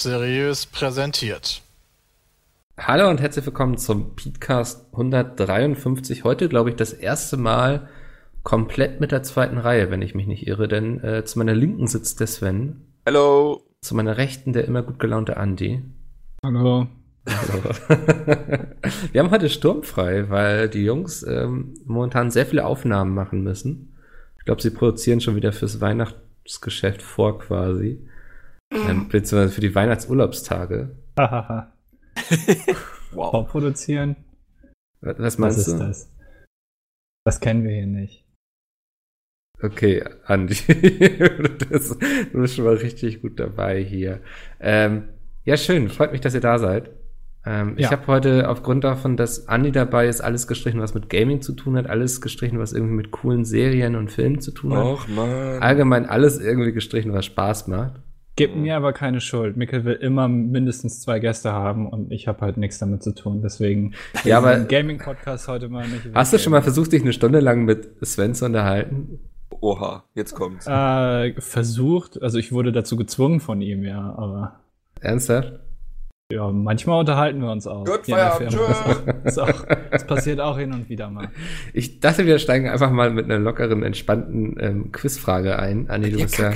Seriös präsentiert. Hallo und herzlich willkommen zum Podcast 153. Heute, glaube ich, das erste Mal komplett mit der zweiten Reihe, wenn ich mich nicht irre, denn äh, zu meiner Linken sitzt der Sven. Hallo. Zu meiner Rechten der immer gut gelaunte Andi. Hallo. Hallo. Wir haben heute sturmfrei, weil die Jungs ähm, momentan sehr viele Aufnahmen machen müssen. Ich glaube, sie produzieren schon wieder fürs Weihnachtsgeschäft vor quasi. Ähm, beziehungsweise für die Weihnachtsurlaubstage. Hahaha. Wow. Vorproduzieren? Was Was meinst ist du? das? Das kennen wir hier nicht. Okay, Andi, das, du bist schon mal richtig gut dabei hier. Ähm, ja, schön, freut mich, dass ihr da seid. Ähm, Ich Ja. habe heute aufgrund davon, dass Andi dabei ist, alles gestrichen, was mit Gaming zu tun hat, alles gestrichen, was irgendwie mit coolen Serien und Filmen zu tun hat. Och, Mann. Allgemein alles irgendwie gestrichen, was Spaß macht. Gib mir aber keine Schuld. Mikkel will immer mindestens zwei Gäste haben und ich habe halt nichts damit zu tun. Deswegen Ja, aber- Gaming-Podcast heute mal nicht. Hast du schon mal versucht, dich eine Stunde lang mit Sven zu unterhalten? Oha, jetzt kommt's. äh, versucht? Also ich wurde dazu gezwungen von ihm, ja. Aber Ernsthaft? ja, manchmal unterhalten wir uns auch. Gut, Feierabend. Auch, auch, das passiert auch hin und wieder mal. Ich dachte, wir steigen einfach mal mit einer lockeren, entspannten ähm, Quizfrage ein. Andi, du Ja, bist ja,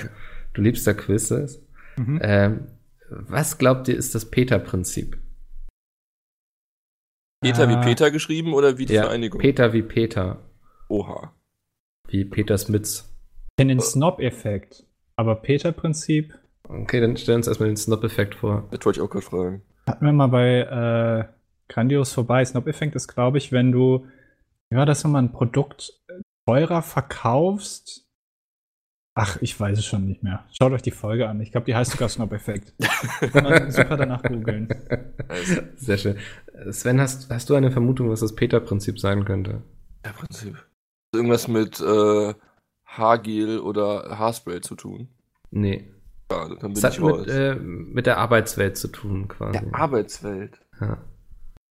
du liebst ja Quizzes. Mhm. Ähm, was glaubt ihr, ist das Peter-Prinzip? Peter wie Ah. Peter geschrieben oder wie die Ja, Vereinigung? Peter wie Peter, Oha. wie Peter Smits. Ich kenne den Snob-Effekt. Aber Peter-Prinzip Okay, dann stellen wir uns erstmal den Snop-Effekt vor. Das wollte ich auch gerade fragen. hatten wir mal bei äh, Grandios vorbei. Snob-Effekt ist, glaube ich, wenn du, wie war das nochmal, ein Produkt teurer verkaufst. Ach, ich weiß es schon nicht mehr. Schaut euch die Folge an. Ich glaube, die heißt sogar Snob-Effekt. Kann man super danach googeln. Also, Sehr schön. Sven, hast, hast du eine Vermutung, was das Peter-Prinzip sein könnte? ja, Prinzip. Irgendwas mit äh, Haargel oder Haarspray zu tun. Nee. Ja, dann bin Es hat ich mit, äh, mit der Arbeitswelt zu tun, quasi. der Arbeitswelt. ja.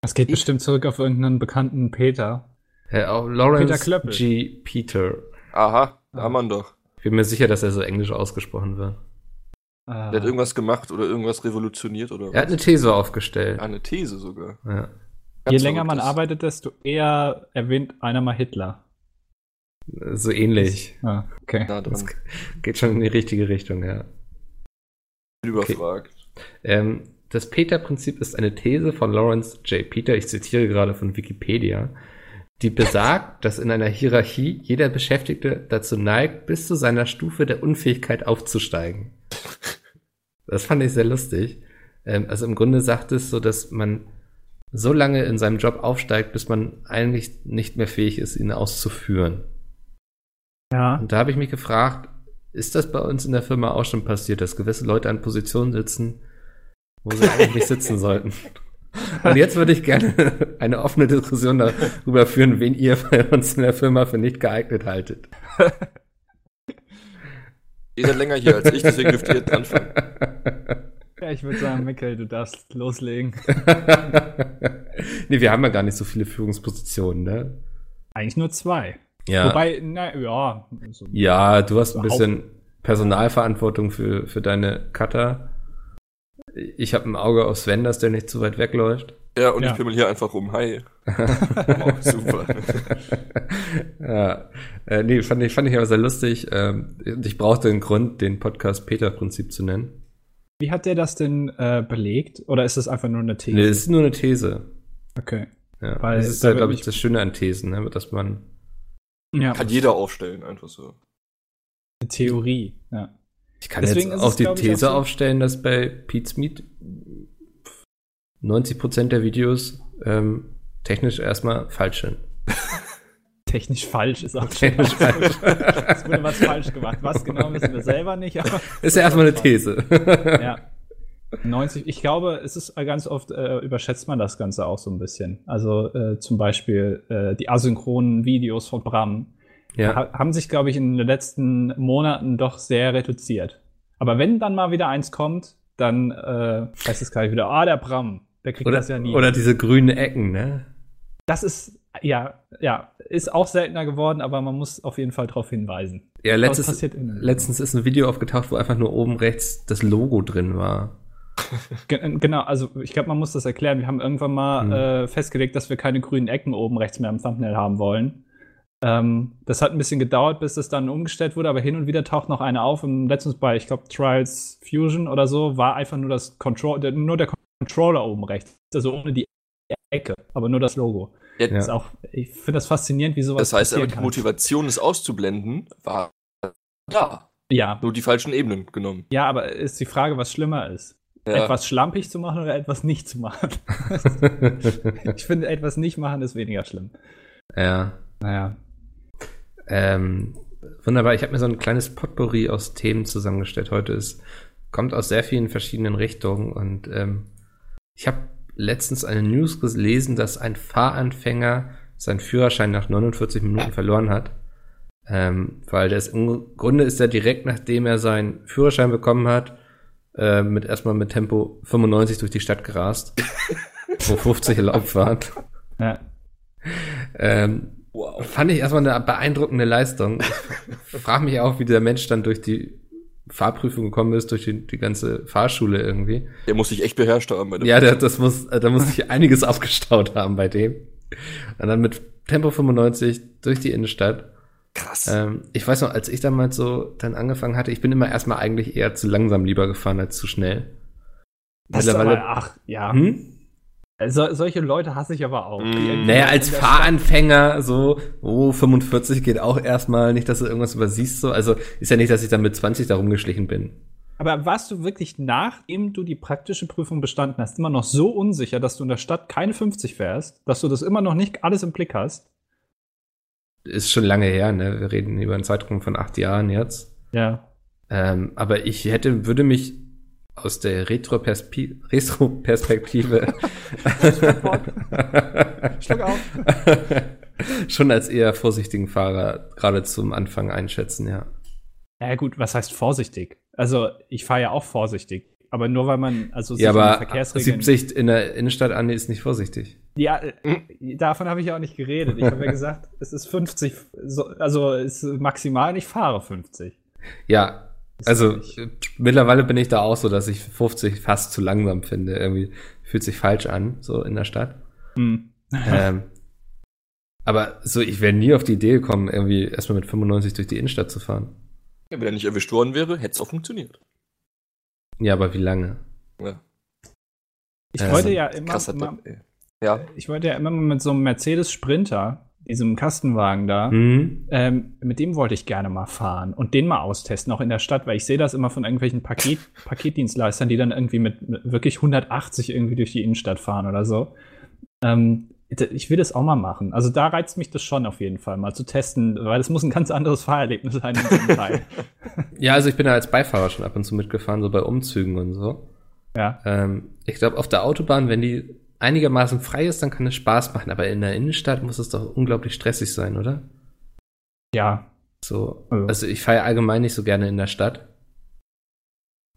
Das geht bestimmt zurück auf irgendeinen bekannten Peter. Auch Lawrence Peter Klöppel. G. Peter. Aha, da haben wir ihn doch. Ich bin mir sicher, dass er so englisch ausgesprochen wird. Äh, Der hat irgendwas gemacht oder irgendwas revolutioniert oder Er hat eine These aufgestellt. Ah, eine These sogar. Ja. je länger man arbeitet, desto eher erwähnt einer mal Hitler. So ähnlich. Ah, okay. Nah Das geht schon in die richtige Richtung, ja. Bin überfragt. Ähm, das Peter-Prinzip ist eine These von Lawrence J. Peter, ich zitiere gerade von Wikipedia, die besagt, dass in einer Hierarchie jeder Beschäftigte dazu neigt, bis zu seiner Stufe der Unfähigkeit aufzusteigen. Das fand ich sehr lustig. Ähm, also im Grunde sagt es so, dass man so lange in seinem Job aufsteigt, bis man eigentlich nicht mehr fähig ist, ihn auszuführen. Ja. Und da habe ich mich gefragt, ist das bei uns in der Firma auch schon passiert, dass gewisse Leute an Positionen sitzen, wo sie eigentlich sitzen sollten? Und jetzt würde ich gerne eine offene Diskussion darüber führen, wen ihr bei uns in der Firma für nicht geeignet haltet. Ihr seid länger hier als ich, deswegen dürft ihr jetzt anfangen. ja, ich würde sagen, Mikkel, du darfst loslegen. nee, wir haben ja gar nicht so viele Führungspositionen, ne? Eigentlich nur zwei. Ja. Wobei, na ja. So. ja, du hast ein bisschen Personalverantwortung für, für deine Cutter. Ich habe ein Auge auf Sven, dass der nicht zu weit wegläuft. Ja, und Ja. ich pimmel hier einfach rum. Hi. oh, super. ja, äh, nee, fand ich, fand ich aber sehr lustig. Ähm, ich brauchte einen Grund, den Podcast Peter-Prinzip zu nennen. Wie hat der das denn äh, belegt? Oder ist das einfach nur eine These? Nee, es ist nur eine These. okay. Ja, Weil das ist da halt, wird glaube ich, das Schöne an Thesen, ne? dass man. Ja, Kann jeder aufstellen, einfach so. eine Theorie. Ja. Ich kann Deswegen jetzt auch es, die These auch so- aufstellen, dass bei Pete's Meet 90% der Videos ähm, technisch erstmal falsch sind. Technisch falsch ist auch schon. Technisch falsch. Es wurde was falsch gemacht. Was genau wissen wir selber nicht, aber. Ist ja erstmal eine These. Ja. 90, ich glaube, es ist ganz oft, äh, überschätzt man das Ganze auch so ein bisschen. Also äh, zum Beispiel äh, die asynchronen Videos von Bram ja. ha haben sich, glaube ich, in den letzten Monaten doch sehr reduziert. Aber wenn dann mal wieder eins kommt, dann äh, heißt es gleich wieder, ah, der Bram, der kriegt Oder, das ja nie. oder diese grünen Ecken, ne? das ist Ja, ja, ist auch seltener geworden, aber man muss auf jeden Fall darauf hinweisen. Ja, Aber es letztens, ist ein Video aufgetaucht, wo einfach nur oben rechts das Logo drin war. Ge- Genau, also ich glaube, man muss das erklären. Wir haben irgendwann mal Mhm. äh, festgelegt, dass wir keine grünen Ecken oben rechts mehr im Thumbnail haben wollen. Ähm, das hat ein bisschen gedauert, bis das dann umgestellt wurde, aber hin und wieder taucht noch eine auf. Und letztens bei, ich glaube, Trials Fusion oder so, war einfach nur das Control, der, nur der Controller oben rechts. Also ohne die Ecke, aber nur das Logo. Ja. Das auch, ich finde das faszinierend, wie sowas Das heißt aber, die kann. Motivation, es auszublenden, war da. Ja. Nur die falschen Ebenen genommen. ja, aber ist die Frage, was schlimmer ist. Ja. Etwas schlampig zu machen oder etwas nicht zu machen? ich finde, etwas nicht machen ist weniger schlimm. ja. Naja. Ähm, wunderbar. Ich habe mir so ein kleines Potpourri aus Themen zusammengestellt heute. Es kommt aus sehr vielen verschiedenen Richtungen und ähm, ich habe letztens eine News gelesen, dass ein Fahranfänger seinen Führerschein nach 49 Minuten verloren hat. Ähm, weil das im Grunde ist er direkt nachdem er seinen Führerschein bekommen hat, äh, mit erstmal mit Tempo 95 durch die Stadt gerast, wo 50 erlaubt waren. Ja. Ähm, Wow. Fand ich erstmal eine beeindruckende Leistung. Ich frage mich auch, wie der Mensch dann durch die Fahrprüfung gekommen ist, durch die, die ganze Fahrschule irgendwie. Der muss sich echt beherrscht haben. Bei der Ja, der, das muss, äh, da muss sich einiges aufgestaut haben bei dem. Und dann mit Tempo 95 durch die Innenstadt. Krass. Ähm, ich weiß noch, als ich damals so dann angefangen hatte, ich bin immer erstmal eigentlich eher zu langsam lieber gefahren als zu schnell. Das ist aber, ach, ja. hm? So, solche Leute hasse ich aber auch. Mm. Naja, als Fahranfänger so, oh, 45 geht auch erstmal, nicht, dass du irgendwas übersiehst, so. Also ist ja nicht, dass ich dann mit 20 da rumgeschlichen bin. Aber warst du wirklich, nachdem du die praktische Prüfung bestanden hast, immer noch so unsicher, dass du in der Stadt keine 50 fährst, dass du das immer noch nicht alles im Blick hast? Ist schon lange her, ne? Wir reden über einen Zeitraum von acht Jahren jetzt. Ja. Ähm, aber ich hätte, würde mich aus der Retro-Perspi- Retro-Perspektive Schluck auf. schon als eher vorsichtigen Fahrer gerade zum Anfang einschätzen, ja. Ja, gut, was heißt vorsichtig? Also, ich fahre ja auch vorsichtig. Aber nur weil man, also sich Ja, an die aber Verkehrsregeln. 70 in der Innenstadt an ist nicht vorsichtig. Ja, äh, davon habe ich ja auch nicht geredet. Ich habe ja gesagt, es ist 50, so, also es ist maximal, ich fahre 50. Ja, also mittlerweile bin ich da auch so, dass ich 50 fast zu langsam finde. Irgendwie fühlt sich falsch an, so in der Stadt. Hm. ähm, aber so, ich wäre nie auf die Idee gekommen, irgendwie erstmal mit 95 durch die Innenstadt zu fahren. Ja, wenn er nicht erwischt worden wäre, hätte es auch funktioniert. Ja, aber wie lange? Ja. Ich wollte so ja immer, Krasser immer. Ja. ich wollte ja immer mal mit so einem Mercedes Sprinter, diesem Kastenwagen da, Hm? ähm, mit dem wollte ich gerne mal fahren und den mal austesten, auch in der Stadt, weil ich sehe das immer von irgendwelchen Paket, Paketdienstleistern, die dann irgendwie mit, mit wirklich 180 irgendwie durch die Innenstadt fahren oder so. Ähm, ich will das auch mal machen. Also da reizt mich das schon auf jeden Fall, mal zu testen, weil das muss ein ganz anderes Fahrerlebnis sein in diesem Teil. Ja, also ich bin da als Beifahrer schon ab und zu mitgefahren, so bei Umzügen und so. Ja. Ähm, ich glaube, auf der Autobahn, wenn die einigermaßen frei ist, dann kann es Spaß machen. Aber in der Innenstadt muss es doch unglaublich stressig sein, oder? Ja. So, Also- also ich fahre allgemein nicht so gerne in der Stadt.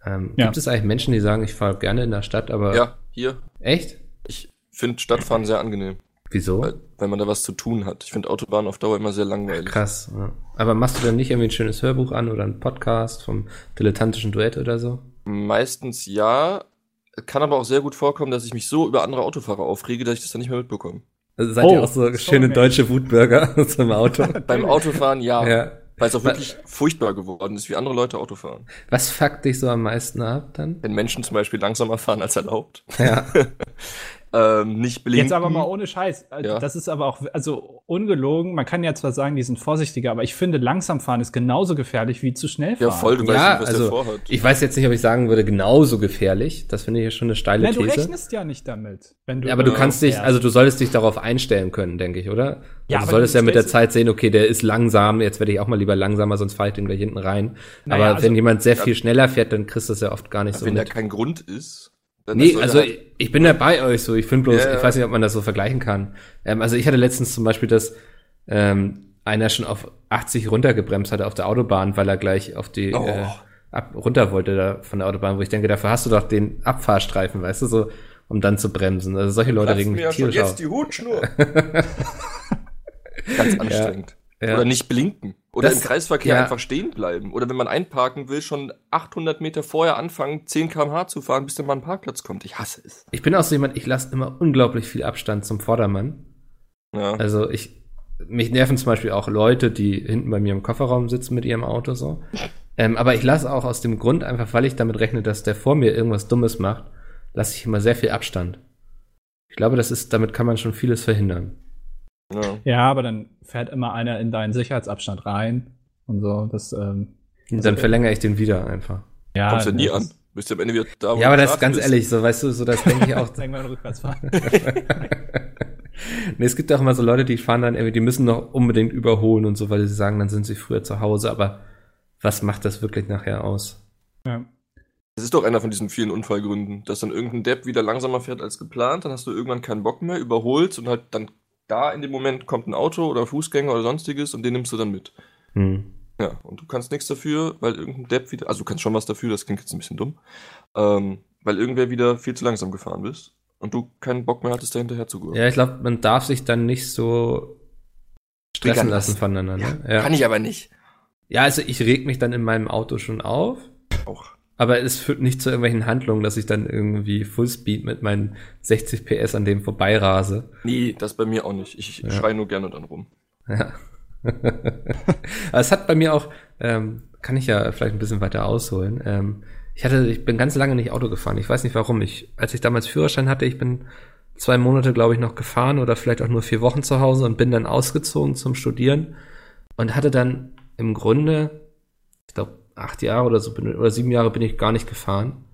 Ähm, Ja. Gibt es eigentlich Menschen, die sagen, ich fahre gerne in der Stadt, aber Ja, hier. echt? Ich finde Stadtfahren sehr angenehm, Wieso? weil, weil man da was zu tun hat. Ich finde Autobahn auf Dauer immer sehr langweilig. Krass. Ja. Aber machst du dann nicht irgendwie ein schönes Hörbuch an oder einen Podcast vom dilettantischen Duett oder so? Meistens ja. Kann aber auch sehr gut vorkommen, dass ich mich so über andere Autofahrer aufrege, dass ich das dann nicht mehr mitbekomme. Also seid Oh, ihr auch so schöne Mensch. deutsche Wutbürger aus dem Auto? Beim Autofahren ja. ja. Weil es auch wirklich furchtbar geworden ist, wie andere Leute Auto fahren. Was fuckt dich so am meisten ab dann? Wenn Menschen zum Beispiel langsamer fahren als erlaubt. Ja. Ähm, nicht blinken. Jetzt aber mal ohne Scheiß. Also, Ja. Das ist aber auch, also ungelogen, man kann ja zwar sagen, die sind vorsichtiger, aber ich finde, langsam fahren ist genauso gefährlich wie zu schnell fahren. Ja, voll, du weißt ja, nicht, was der also vorhat. ich weiß jetzt nicht, ob ich sagen würde, genauso gefährlich. Das finde ich ja schon eine steile Nein, du These. rechnest ja nicht damit. Wenn du Ja, aber du kannst dich, fährst. also du solltest dich darauf einstellen können, denke ich, oder? Ja, also aber du solltest du ja mit der Zeit sehen, okay, der ist langsam, jetzt werde ich auch mal lieber langsamer, sonst fahre ich den gleich hinten rein. Naja, aber also- wenn jemand sehr viel schneller fährt, dann kriegst du das ja oft gar nicht so Wenn da mit. kein Grund ist. Dann Nee, also halt- ich, bin da bei euch so. Ich finde bloß, Ja, ja. ich weiß nicht, ob man das so vergleichen kann. Ähm, also ich hatte letztens zum Beispiel, dass ähm, einer schon auf 80 runtergebremst hatte auf der Autobahn, weil er gleich auf die Oh. äh, ab, runter wollte da von der Autobahn, wo ich denke, dafür hast du doch den Abfahrstreifen, weißt du, so, um dann zu bremsen. Also solche Leute platzt regen mir mich ja schon tierisch auf. jetzt die Hutschnur. Ganz anstrengend. Ja. Oder nicht blinken. Oder Das- im Kreisverkehr ja. einfach stehen bleiben. Oder wenn man einparken will, schon 800 Meter vorher anfangen, 10 km/h zu fahren, bis dann mal ein Parkplatz kommt. Ich hasse es. Ich bin auch so jemand, ich lasse immer unglaublich viel Abstand zum Vordermann. Ja. Also ich, mich nerven zum Beispiel auch Leute, die hinten bei mir im Kofferraum sitzen mit ihrem Auto so. Ähm, aber ich lasse auch aus dem Grund, einfach weil ich damit rechne, dass der vor mir irgendwas Dummes macht, lasse ich immer sehr viel Abstand. Ich glaube, das ist, damit kann man schon vieles verhindern. Ja. Ja, aber dann fährt immer einer in deinen Sicherheitsabstand rein und so. Das, ähm, Und dann verlängere ich den wieder einfach. ja, Kommst du nie an. Bist du am Ende wieder da, wo Ja, aber du das ist ganz bist. ehrlich, so weißt du, so das denke ich auch. Ist irgendwann rückwärts fahren. nee, es gibt auch immer so Leute, die fahren dann irgendwie, die müssen noch unbedingt überholen und so, weil sie sagen, dann sind sie früher zu Hause, aber was macht das wirklich nachher aus? ja. Das ist doch einer von diesen vielen Unfallgründen, dass dann irgendein Depp wieder langsamer fährt als geplant, dann hast du irgendwann keinen Bock mehr, überholst und halt dann da in dem Moment kommt ein Auto oder Fußgänger oder sonstiges und den nimmst du dann mit. Hm. Ja, und du kannst nichts dafür, weil irgendein Depp wieder, also du kannst schon was dafür, das klingt jetzt ein bisschen dumm, ähm, weil irgendwer wieder viel zu langsam gefahren bist und du keinen Bock mehr hattest, da hinterher zu gehen. Ja, ich glaube, man darf sich dann nicht so stressen lassen voneinander. Ja, Kann ich aber nicht. ja, also ich reg mich dann in meinem Auto schon auf, Auch. Aber es führt nicht zu irgendwelchen Handlungen, dass ich dann irgendwie Fullspeed mit meinen 60 PS an dem vorbeirase. Nee, das bei mir auch nicht. Ich Ja. schrei nur gerne dann rum. Ja. Aber es hat bei mir auch, ähm, kann ich ja vielleicht ein bisschen weiter ausholen. Ähm, ich hatte, ich bin ganz lange nicht Auto gefahren. Ich weiß nicht warum. Ich, als ich damals Führerschein hatte, ich bin zwei Monate, glaube ich, noch gefahren oder vielleicht auch nur vier Wochen zu Hause und bin dann ausgezogen zum Studieren und hatte dann im Grunde, acht Jahre oder so bin, oder sieben Jahre bin ich gar nicht gefahren.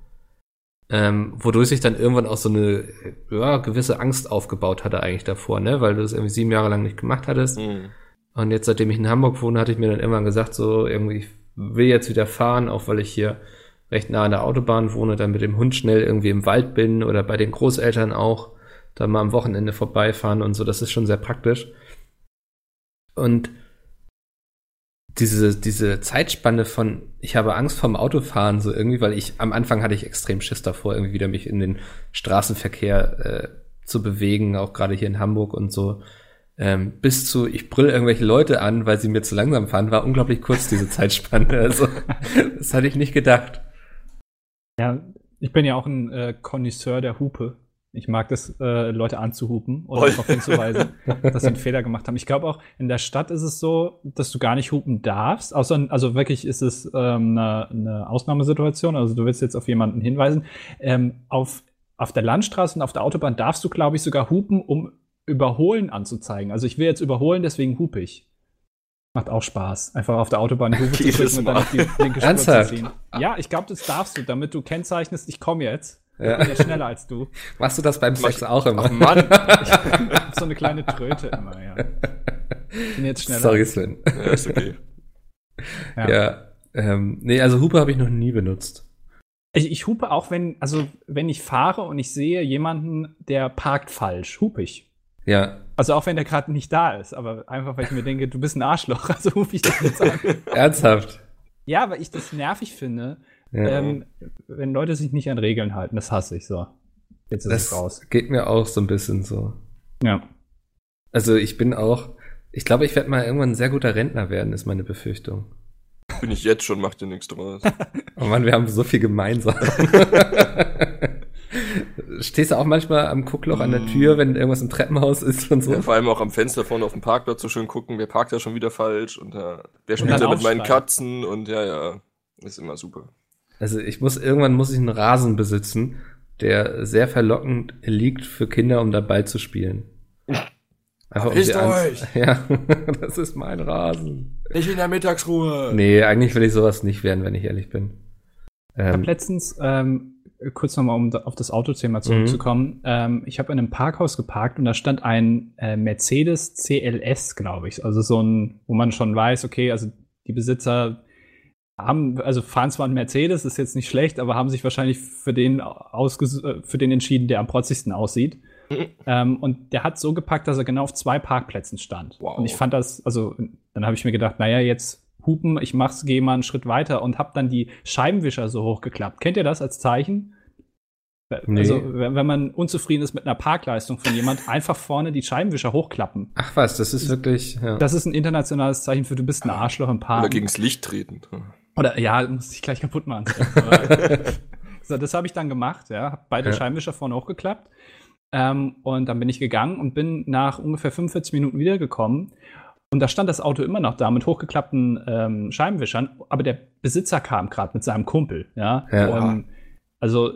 Ähm, wodurch sich dann irgendwann auch so eine ja, gewisse Angst aufgebaut hatte eigentlich davor, ne? Weil du es irgendwie sieben Jahre lang nicht gemacht hattest. Hm. Und jetzt, seitdem ich in Hamburg wohne, hatte ich mir dann irgendwann gesagt, so irgendwie, ich will jetzt wieder fahren, auch weil ich hier recht nah an der Autobahn wohne, dann mit dem Hund schnell irgendwie im Wald bin oder bei den Großeltern auch, dann mal am Wochenende vorbeifahren und so, das ist schon sehr praktisch. Und diese, diese Zeitspanne von, ich habe Angst vorm Autofahren, so irgendwie, weil ich, am Anfang hatte ich extrem Schiss davor, irgendwie wieder mich in den Straßenverkehr äh, zu bewegen, auch gerade hier in Hamburg und so ähm, bis zu, ich brüll irgendwelche Leute an, weil sie mir zu langsam fahren, war unglaublich kurz, diese Zeitspanne. Also, das hatte ich nicht gedacht. ja, ich bin ja auch ein äh, Connoisseur der Hupe. Ich mag das, äh, Leute anzuhupen oder darauf hinzuweisen, dass sie einen Fehler gemacht haben. Ich glaube auch, in der Stadt ist es so, dass du gar nicht hupen darfst. Außer, also wirklich ist es ähm, eine, eine Ausnahmesituation. Also du willst jetzt auf jemanden hinweisen. Ähm, auf, auf der Landstraße und auf der Autobahn darfst du, glaube ich, sogar hupen, um Überholen anzuzeigen. Also ich will jetzt überholen, deswegen hupe ich. Macht auch Spaß, einfach auf der Autobahn die Hupe zu drücken und dann auf die linke Spur zu ziehen. Ja, ich glaube, das darfst du, damit du kennzeichnest, ich komme jetzt. Ich Ja. bin ja schneller als du. Machst du das beim Mach Sex ich- auch immer? Ach Mann, Ich hab so eine kleine Tröte immer, ja. Bin jetzt schneller. Sorry, Sven. ja, ist okay. Ja. Ja. ähm, nee, also Hupe habe ich noch nie benutzt. Ich, ich hupe auch, wenn, also wenn ich fahre und ich sehe jemanden, der parkt falsch, hupe ich. Ja, Also auch wenn der gerade nicht da ist, aber einfach, weil ich mir denke, du bist ein Arschloch, also hupe ich das jetzt an. ernsthaft. Ja, weil ich das nervig finde, Ja. ähm, wenn Leute sich nicht an Regeln halten. Das hasse ich so. Jetzt ist es das raus. geht mir auch so ein bisschen so. Ja. Also ich bin auch, ich glaube, ich werde mal irgendwann ein sehr guter Rentner werden, ist meine Befürchtung. Bin ich jetzt schon, mach dir nichts draus. Oh Mann, wir haben so viel gemeinsam. Stehst du auch manchmal am Guckloch an der Tür, wenn irgendwas im Treppenhaus ist und so? Ja, vor allem auch am Fenster vorne auf dem Parkplatz so schön gucken, wer parkt da schon wieder falsch und äh, wer spielt da mit meinen. Katzen und ja, ja, ist immer super. Also ich muss irgendwann muss ich einen Rasen besitzen, der sehr verlockend liegt für Kinder, um dabei zu spielen. Einfach um euch! Ja, das ist mein Rasen. Nicht in der Mittagsruhe! Nee, eigentlich will ich sowas nicht werden, wenn ich ehrlich bin. Ich habe Ähm, letztens, ähm, kurz nochmal, um da- auf das Autothema zurückzukommen, ähm, ich habe in einem Parkhaus geparkt und da stand ein äh, Mercedes CLS, glaube ich. Also so ein, wo man schon weiß, okay, also die Besitzer haben, also fahren zwar einen Mercedes, ist jetzt nicht schlecht, aber haben sich wahrscheinlich für den äh, für den entschieden, der am protzigsten aussieht. Mhm. Ähm, und der hat so gepackt, dass er genau auf zwei Parkplätzen stand. Wow. Und ich fand das, also dann habe ich mir gedacht, naja, jetzt hupen, ich mach's, gehe mal einen Schritt weiter und habe dann die Scheibenwischer so hochgeklappt. Kennt ihr das als Zeichen? Nee. Also, wenn, wenn man unzufrieden ist mit einer Parkleistung von jemand, einfach vorne die Scheibenwischer hochklappen. Ach was, das ist wirklich. Ja. Das ist ein internationales Zeichen für du bist ein Arschloch im Park. Oder gegens Licht treten. Oder ja, muss ich gleich kaputt machen. So, das habe ich dann gemacht, ja. Hab beide Ja. Scheibenwischer vorne hochgeklappt. Ähm, und dann bin ich gegangen und bin nach ungefähr 45 Minuten wiedergekommen. Und da stand das Auto immer noch da mit hochgeklappten ähm, Scheibenwischern, aber der Besitzer kam gerade mit seinem Kumpel, ja. Ja. Ähm, also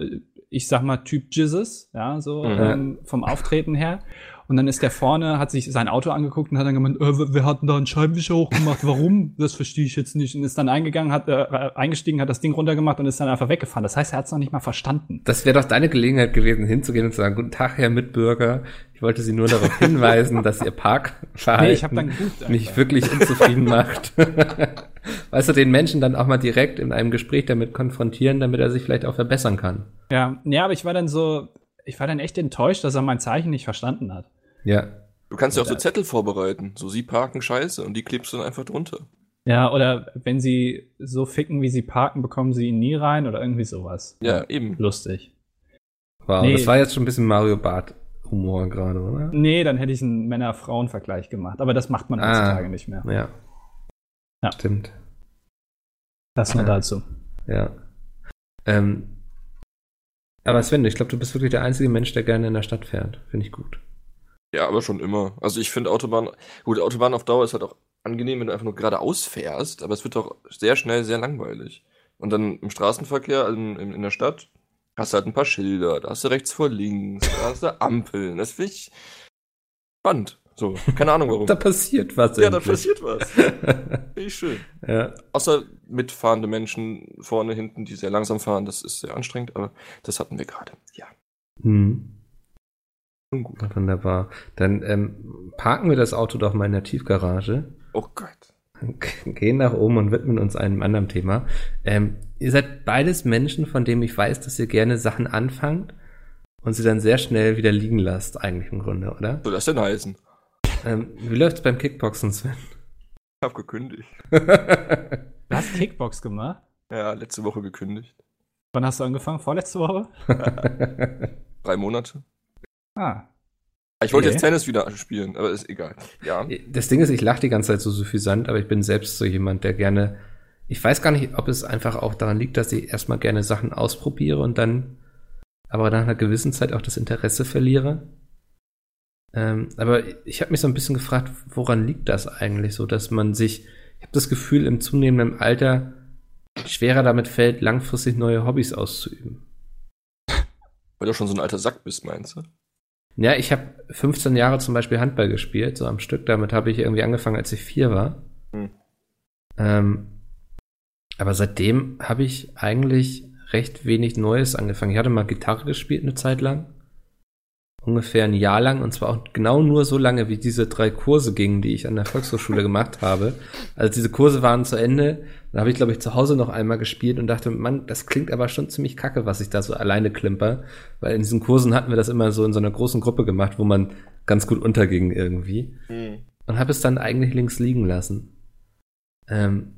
ich sag mal Typ Jizzes, ja, so Mhm. ähm, vom Auftreten her. Und dann ist der vorne, hat sich sein Auto angeguckt und hat dann gemeint, äh, wer- wer hat denn da einen Scheibenwischer hochgemacht? Warum? Das verstehe ich jetzt nicht. Und ist dann eingegangen, hat äh, eingestiegen, hat das Ding runtergemacht und ist dann einfach weggefahren. Das heißt, er hat es noch nicht mal verstanden. Das wäre doch deine Gelegenheit gewesen, hinzugehen und zu sagen, guten Tag, Herr Mitbürger. Ich wollte Sie nur darauf hinweisen, dass Ihr Parkverhalten Nee, ich dann gut. mich wirklich unzufrieden macht. weißt du, den Menschen dann auch mal direkt in einem Gespräch damit konfrontieren, damit er sich vielleicht auch verbessern kann. Ja, ja, aber ich war dann so, ich war dann echt enttäuscht, dass er mein Zeichen nicht verstanden hat. Ja. Du kannst ja auch so Zettel vorbereiten. So, sie parken scheiße und die klebst du dann einfach drunter. Ja, oder wenn sie so ficken, wie sie parken, bekommen sie ihn nie rein oder irgendwie sowas. Ja, eben. Lustig. Wow, Nee. das war jetzt schon ein bisschen Mario Bart Humor gerade, oder? Nee, dann hätte ich einen Männer-Frauen-Vergleich gemacht. Aber das macht man Ah. heutzutage nicht mehr. Ja. Ja. Stimmt. Das nur Ja. dazu. Ja. Ähm, aber Sven, ich glaube, du bist wirklich der einzige Mensch, der gerne in der Stadt fährt. Finde ich gut. Ja, aber schon immer. Also ich finde Autobahn, gut, Autobahn auf Dauer ist halt auch angenehm, wenn du einfach nur geradeaus fährst, aber es wird doch sehr schnell sehr langweilig. Und dann im Straßenverkehr, also in, in der Stadt, hast du halt ein paar Schilder, da hast du rechts vor links, da hast du Ampeln. Das finde ich spannend. So, keine Ahnung warum. Da passiert was. ja, da endlich. passiert was. Finde ich schön. ja. Außer mitfahrende Menschen vorne, hinten, die sehr langsam fahren, das ist sehr anstrengend, aber das hatten wir gerade. Ja, Hm. Gut. Wunderbar. Dann ähm, parken wir das Auto doch mal in der Tiefgarage, Oh Gott. gehen nach oben und widmen uns einem anderen Thema. Ähm, ihr seid beides Menschen, von denen ich weiß, dass ihr gerne Sachen anfangt und sie dann sehr schnell wieder liegen lasst, eigentlich im Grunde, oder? Soll das denn heißen? Ähm, wie läuft's beim Kickboxen, Sven? Ich hab gekündigt. Du hast Kickbox gemacht. Ja, letzte Woche gekündigt. Wann hast du angefangen? Vorletzte Woche? Drei Monate. Ah. Ich wollte Okay. jetzt Tennis wieder spielen, aber ist egal. Ja. Das Ding ist, ich lache die ganze Zeit so suffisant, aber ich bin selbst so jemand, der gerne. Ich weiß gar nicht, ob es einfach auch daran liegt, dass ich erstmal gerne Sachen ausprobiere und dann, aber nach einer gewissen Zeit auch das Interesse verliere. Ähm, aber ich habe mich so ein bisschen gefragt, woran liegt das eigentlich so, dass man sich, ich habe das Gefühl, im zunehmenden Alter schwerer damit fällt, langfristig neue Hobbys auszuüben. Weil du schon so ein alter Sack bist, meinst du? Ja, ich habe 15 Jahre zum Beispiel Handball gespielt, so am Stück. Damit habe ich irgendwie angefangen, als ich vier war. Hm. Ähm, aber seitdem habe ich eigentlich recht wenig Neues angefangen. Ich hatte mal Gitarre gespielt eine Zeit lang. Ungefähr ein Jahr lang und zwar auch genau nur so lange, wie diese drei Kurse gingen, die ich an der Volkshochschule gemacht habe. Also diese Kurse waren zu Ende. Dann habe ich, glaube ich, zu Hause noch einmal gespielt und dachte, Mann, das klingt aber schon ziemlich kacke, was ich da so alleine klimper. Weil in diesen Kursen hatten wir das immer so in so einer großen Gruppe gemacht, wo man ganz gut unterging irgendwie. Und habe es dann eigentlich links liegen lassen. Ähm,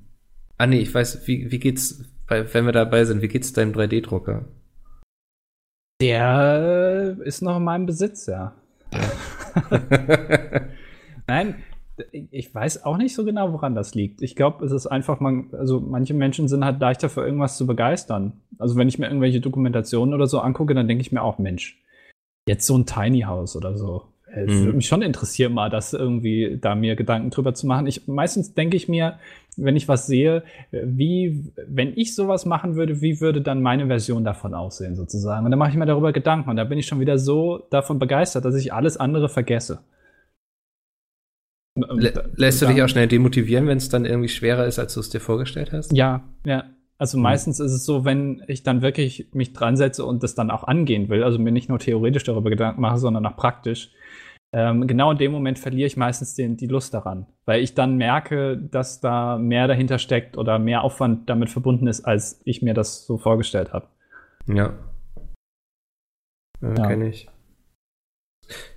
ah nee, ich weiß, wie, wie geht's, bei, wenn wir dabei sind, wie geht's deinem 3D-Drucker? Der äh, ist noch in meinem Besitz, ja. Nein, ich weiß auch nicht so genau, woran das liegt. Ich glaube, es ist einfach, man, also manche Menschen sind halt leichter für irgendwas zu begeistern. Also wenn ich mir irgendwelche Dokumentationen oder so angucke, dann denke ich mir auch, Mensch, jetzt so ein Tiny House oder so. Es Mhm. würde mich schon interessieren, mal das irgendwie da mir Gedanken drüber zu machen. Ich, meistens denke ich mir, wenn ich was sehe, wie, wenn ich sowas machen würde, wie würde dann meine Version davon aussehen, sozusagen? Und dann mache ich mir darüber Gedanken und da bin ich schon wieder so davon begeistert, dass ich alles andere vergesse. Lä lässt du dich auch schnell demotivieren, wenn es dann irgendwie schwerer ist, als du es dir vorgestellt hast? Ja, ja. Also Mhm. meistens ist es so, wenn ich dann wirklich mich dran setze und das dann auch angehen will, also mir nicht nur theoretisch darüber Gedanken mache, sondern auch praktisch, ähm, genau in dem Moment verliere ich meistens den, die Lust daran, weil ich dann merke, dass da mehr dahinter steckt oder mehr Aufwand damit verbunden ist, als ich mir das so vorgestellt habe. Ja. Ja, Ja. kenne ich.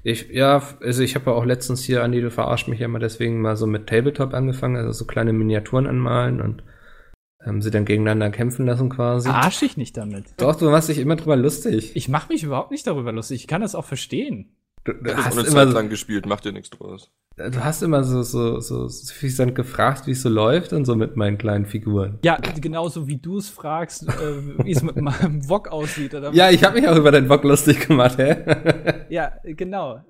Ich, ja, also ich habe ja auch letztens hier, Andi, du verarscht mich ja mal deswegen mal so mit Tabletop angefangen, also so kleine Miniaturen anmalen und haben sie dann gegeneinander kämpfen lassen quasi. Arsch dich nicht damit. Doch, du machst dich immer drüber lustig. Ich mache mich überhaupt nicht darüber lustig. Ich kann das auch verstehen. Du, du, hast eine immer, Zeit lang gespielt, macht dir nichts draus. du hast immer so, so, so suffisant gefragt, wie es so läuft und so mit meinen kleinen Figuren. Ja, genauso wie du es fragst, äh, wie es mit meinem Wok aussieht. Oder Ja, ich habe mich auch über deinen Bock lustig gemacht, hä? ja, genau.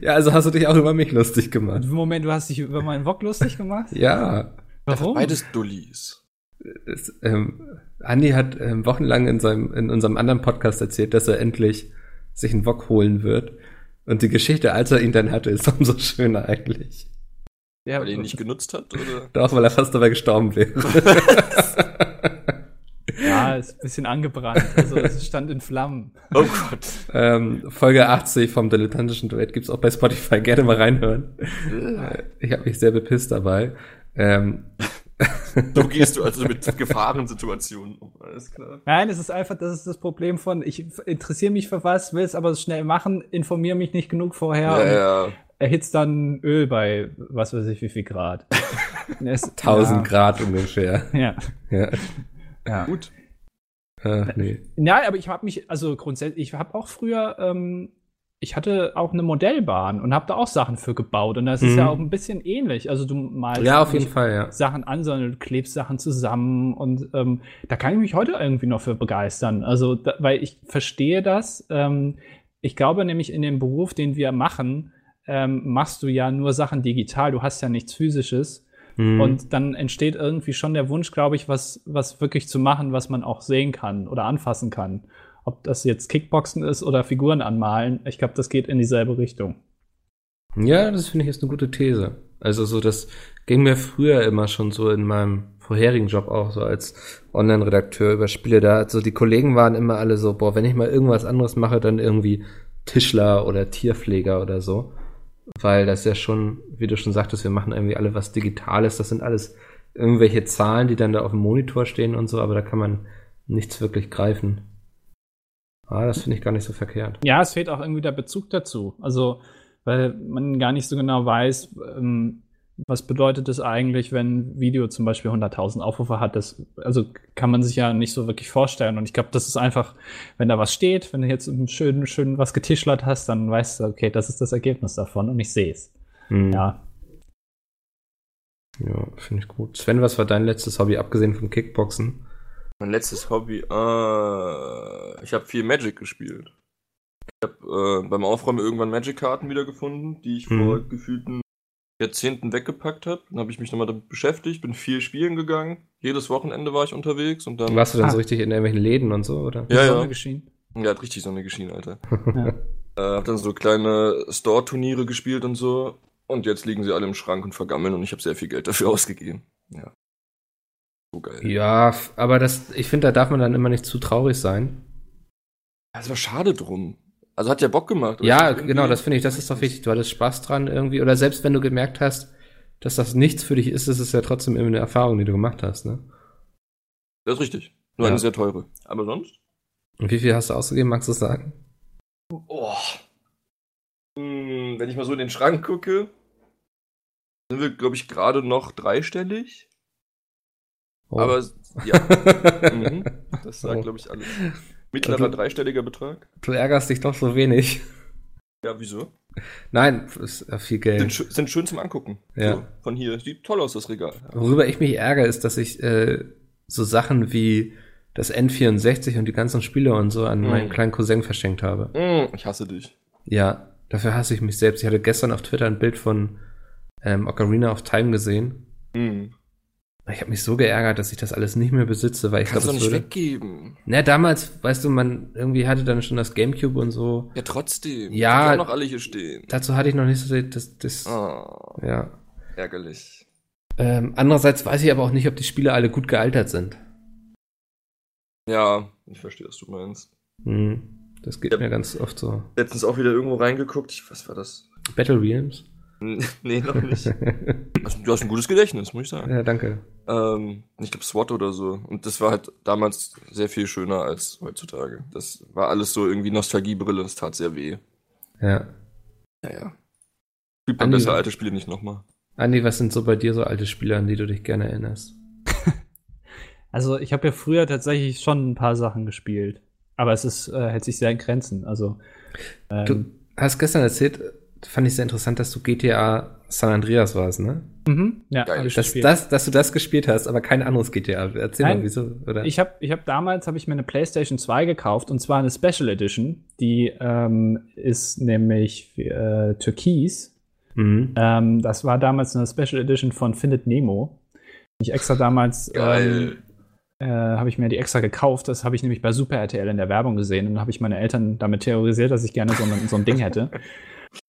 ja, also hast du dich auch über mich lustig gemacht. Moment, du hast dich über meinen Wok lustig gemacht? Ja. Warum? Beides Dullis. Es, ähm, Andi hat ähm, wochenlang in, seinem, in unserem anderen Podcast erzählt, dass er endlich sich einen Wok holen wird. Und die Geschichte, als er ihn dann hatte, ist umso schöner eigentlich. Ja, Weil er ihn nicht genutzt hat, oder? Doch, weil er fast dabei gestorben wäre. ja, ist ein bisschen angebrannt. Also es stand in Flammen. Oh Gott. ähm, Folge 80 vom Dilettantischen Duett gibt's auch bei Spotify. Gerne mal reinhören. Äh, ich habe mich sehr bepisst dabei. Ähm, So gehst du also mit Gefahrensituationen um. Alles klar. Nein, es ist einfach, das ist das Problem von, ich interessiere mich für was, will es aber schnell machen, informiere mich nicht genug vorher Ja, und ja. erhitzt dann Öl bei was weiß ich wie viel Grad. Es- 1000 Grad ungefähr. Ja. Ja. ja. Gut. Äh, nee. Ja, aber ich habe mich, also grundsätzlich, ich habe auch früher, ähm, ich hatte auch eine Modellbahn und habe da auch Sachen für gebaut. Und das ist Mhm. ja auch ein bisschen ähnlich. Also du malst Ja, Fall, ja. Sachen an, sondern du klebst Sachen zusammen. Und ähm, da kann ich mich heute irgendwie noch für begeistern. Also, da, weil ich verstehe das. Ähm, ich glaube nämlich in dem Beruf, den wir machen, ähm, machst du ja nur Sachen digital. Du hast ja nichts Physisches. Mhm. Und dann entsteht irgendwie schon der Wunsch, glaube ich, was, was wirklich zu machen, was man auch sehen kann oder anfassen kann. Ob das jetzt Kickboxen ist oder Figuren anmalen, ich glaube, das geht in dieselbe Richtung. Ja, das finde ich ist eine gute These. Also so, das ging mir früher immer schon so in meinem vorherigen Job auch so als Online-Redakteur über Spiele da. Also die Kollegen waren immer alle so, boah, wenn ich mal irgendwas anderes mache, dann irgendwie Tischler oder Tierpfleger oder so. Weil das ja schon, wie du schon sagtest, wir machen irgendwie alle was Digitales. Das sind alles irgendwelche Zahlen, die dann da auf dem Monitor stehen und so, aber da kann man nichts wirklich greifen. Ah, das finde ich gar nicht so verkehrt. Ja, es fehlt auch irgendwie der Bezug dazu. Also, weil man gar nicht so genau weiß, ähm, was bedeutet es eigentlich, wenn ein Video zum Beispiel 100.000 Aufrufe hat. Das, also kann man sich ja nicht so wirklich vorstellen. Und ich glaube, das ist einfach, wenn da was steht, wenn du jetzt schön, schön was getischlert hast, dann weißt du, okay, das ist das Ergebnis davon und ich sehe es. Hm. Ja. Ja, finde ich gut. Sven, was war dein letztes Hobby, abgesehen vom Kickboxen? Mein letztes Hobby. Äh, ich habe viel Magic gespielt. Ich habe äh, beim Aufräumen irgendwann Magic-Karten wiedergefunden, die ich Mhm. vor gefühlten Jahrzehnten weggepackt habe. Dann habe ich mich nochmal damit beschäftigt, bin viel spielen gegangen. Jedes Wochenende war ich unterwegs und dann. Warst du dann Ah. so richtig in irgendwelchen Läden und so, oder? Ja, Sonne ja. Geschehen. Ja, hat richtig Sonne geschienen, Alter. Ja. Äh, hab dann so kleine Store-Turniere gespielt und so. Und jetzt liegen sie alle im Schrank und vergammeln und ich habe sehr viel Geld dafür ausgegeben. So geil. Ja, aber das, ich finde, da darf man dann immer nicht zu traurig sein. Es war schade drum. Also hat ja Bock gemacht. Ja, genau, das finde ich, das ist doch wichtig. Du hattest Spaß dran irgendwie. Oder selbst wenn du gemerkt hast, dass das nichts für dich ist, ist es ja trotzdem immer eine Erfahrung, die du gemacht hast, ne? Das ist richtig. Nur Ja. eine sehr teure. Aber sonst? Und wie viel hast du ausgegeben, magst du sagen? Oh. Hm, wenn ich mal so in den Schrank gucke, sind wir, glaube ich, gerade noch dreistellig. Oh. Aber ja, mhm, das sagt, Oh. glaube ich, alles. Mittlerer Also- dreistelliger Betrag. Du ärgerst dich doch so wenig. Ja, wieso? Nein, ist viel Sind, Geld. schö- sind schön zum Angucken. Ja. So, von hier. Sieht toll aus, das Regal. Worüber ich mich ärgere, ist, dass ich äh, so Sachen wie das N64 und die ganzen Spiele und so an Mhm. meinen kleinen Cousin verschenkt habe. Hm, ich hasse dich. Ja, dafür hasse ich mich selbst. Ich hatte gestern auf Twitter ein Bild von ähm, Ocarina of Time gesehen. Hm. Ich habe mich so geärgert, dass ich das alles nicht mehr besitze, weil ich glaube, es nicht würde. weggeben. Na, damals, weißt du, man irgendwie hatte dann schon das Gamecube und so. Ja, trotzdem. Ja. Die noch alle hier stehen. Dazu hatte ich noch nicht so das, das Oh, ja. ärgerlich. Ähm, andererseits weiß ich aber auch nicht, ob die Spiele alle gut gealtert sind. Ja, ich verstehe, was du meinst. Hm, das geht Ja. mir ganz oft so. Letztens auch wieder irgendwo reingeguckt. Ich, was war das? Battle Realms? nee, noch nicht. Du hast ein gutes Gedächtnis, muss ich sagen. ja, danke. Ähm, ich glaube SWAT oder so. Und das war halt damals sehr viel schöner als heutzutage. Das war alles so irgendwie Nostalgiebrille, das tat sehr weh. Ja. Naja. Spielt man Andi, besser alte Spiele nicht nochmal. Andi, was sind so bei dir so alte Spiele, an die du dich gerne erinnerst? Also ich habe ja früher tatsächlich schon ein paar Sachen gespielt. Aber es ist, äh, hält sich sehr in Grenzen. Also ähm, Du hast gestern erzählt, fand ich sehr interessant, dass du GTA San Andreas warst, ne? mhm, ja, Geil. hab das, dass du das gespielt hast, aber kein anderes GTA. Erzähl Nein, mal, wieso? Oder? Ich habe ich hab damals habe ich mir eine PlayStation 2 gekauft und zwar eine Special Edition. Die ähm, ist nämlich äh, türkis. mhm. Ähm, das war damals eine Special Edition von Findet Nemo. Ich extra damals ähm, äh, habe ich mir die extra gekauft. Das habe ich nämlich bei Super RTL in der Werbung gesehen und dann habe ich meine Eltern damit terrorisiert, dass ich gerne so ein, so ein Ding hätte.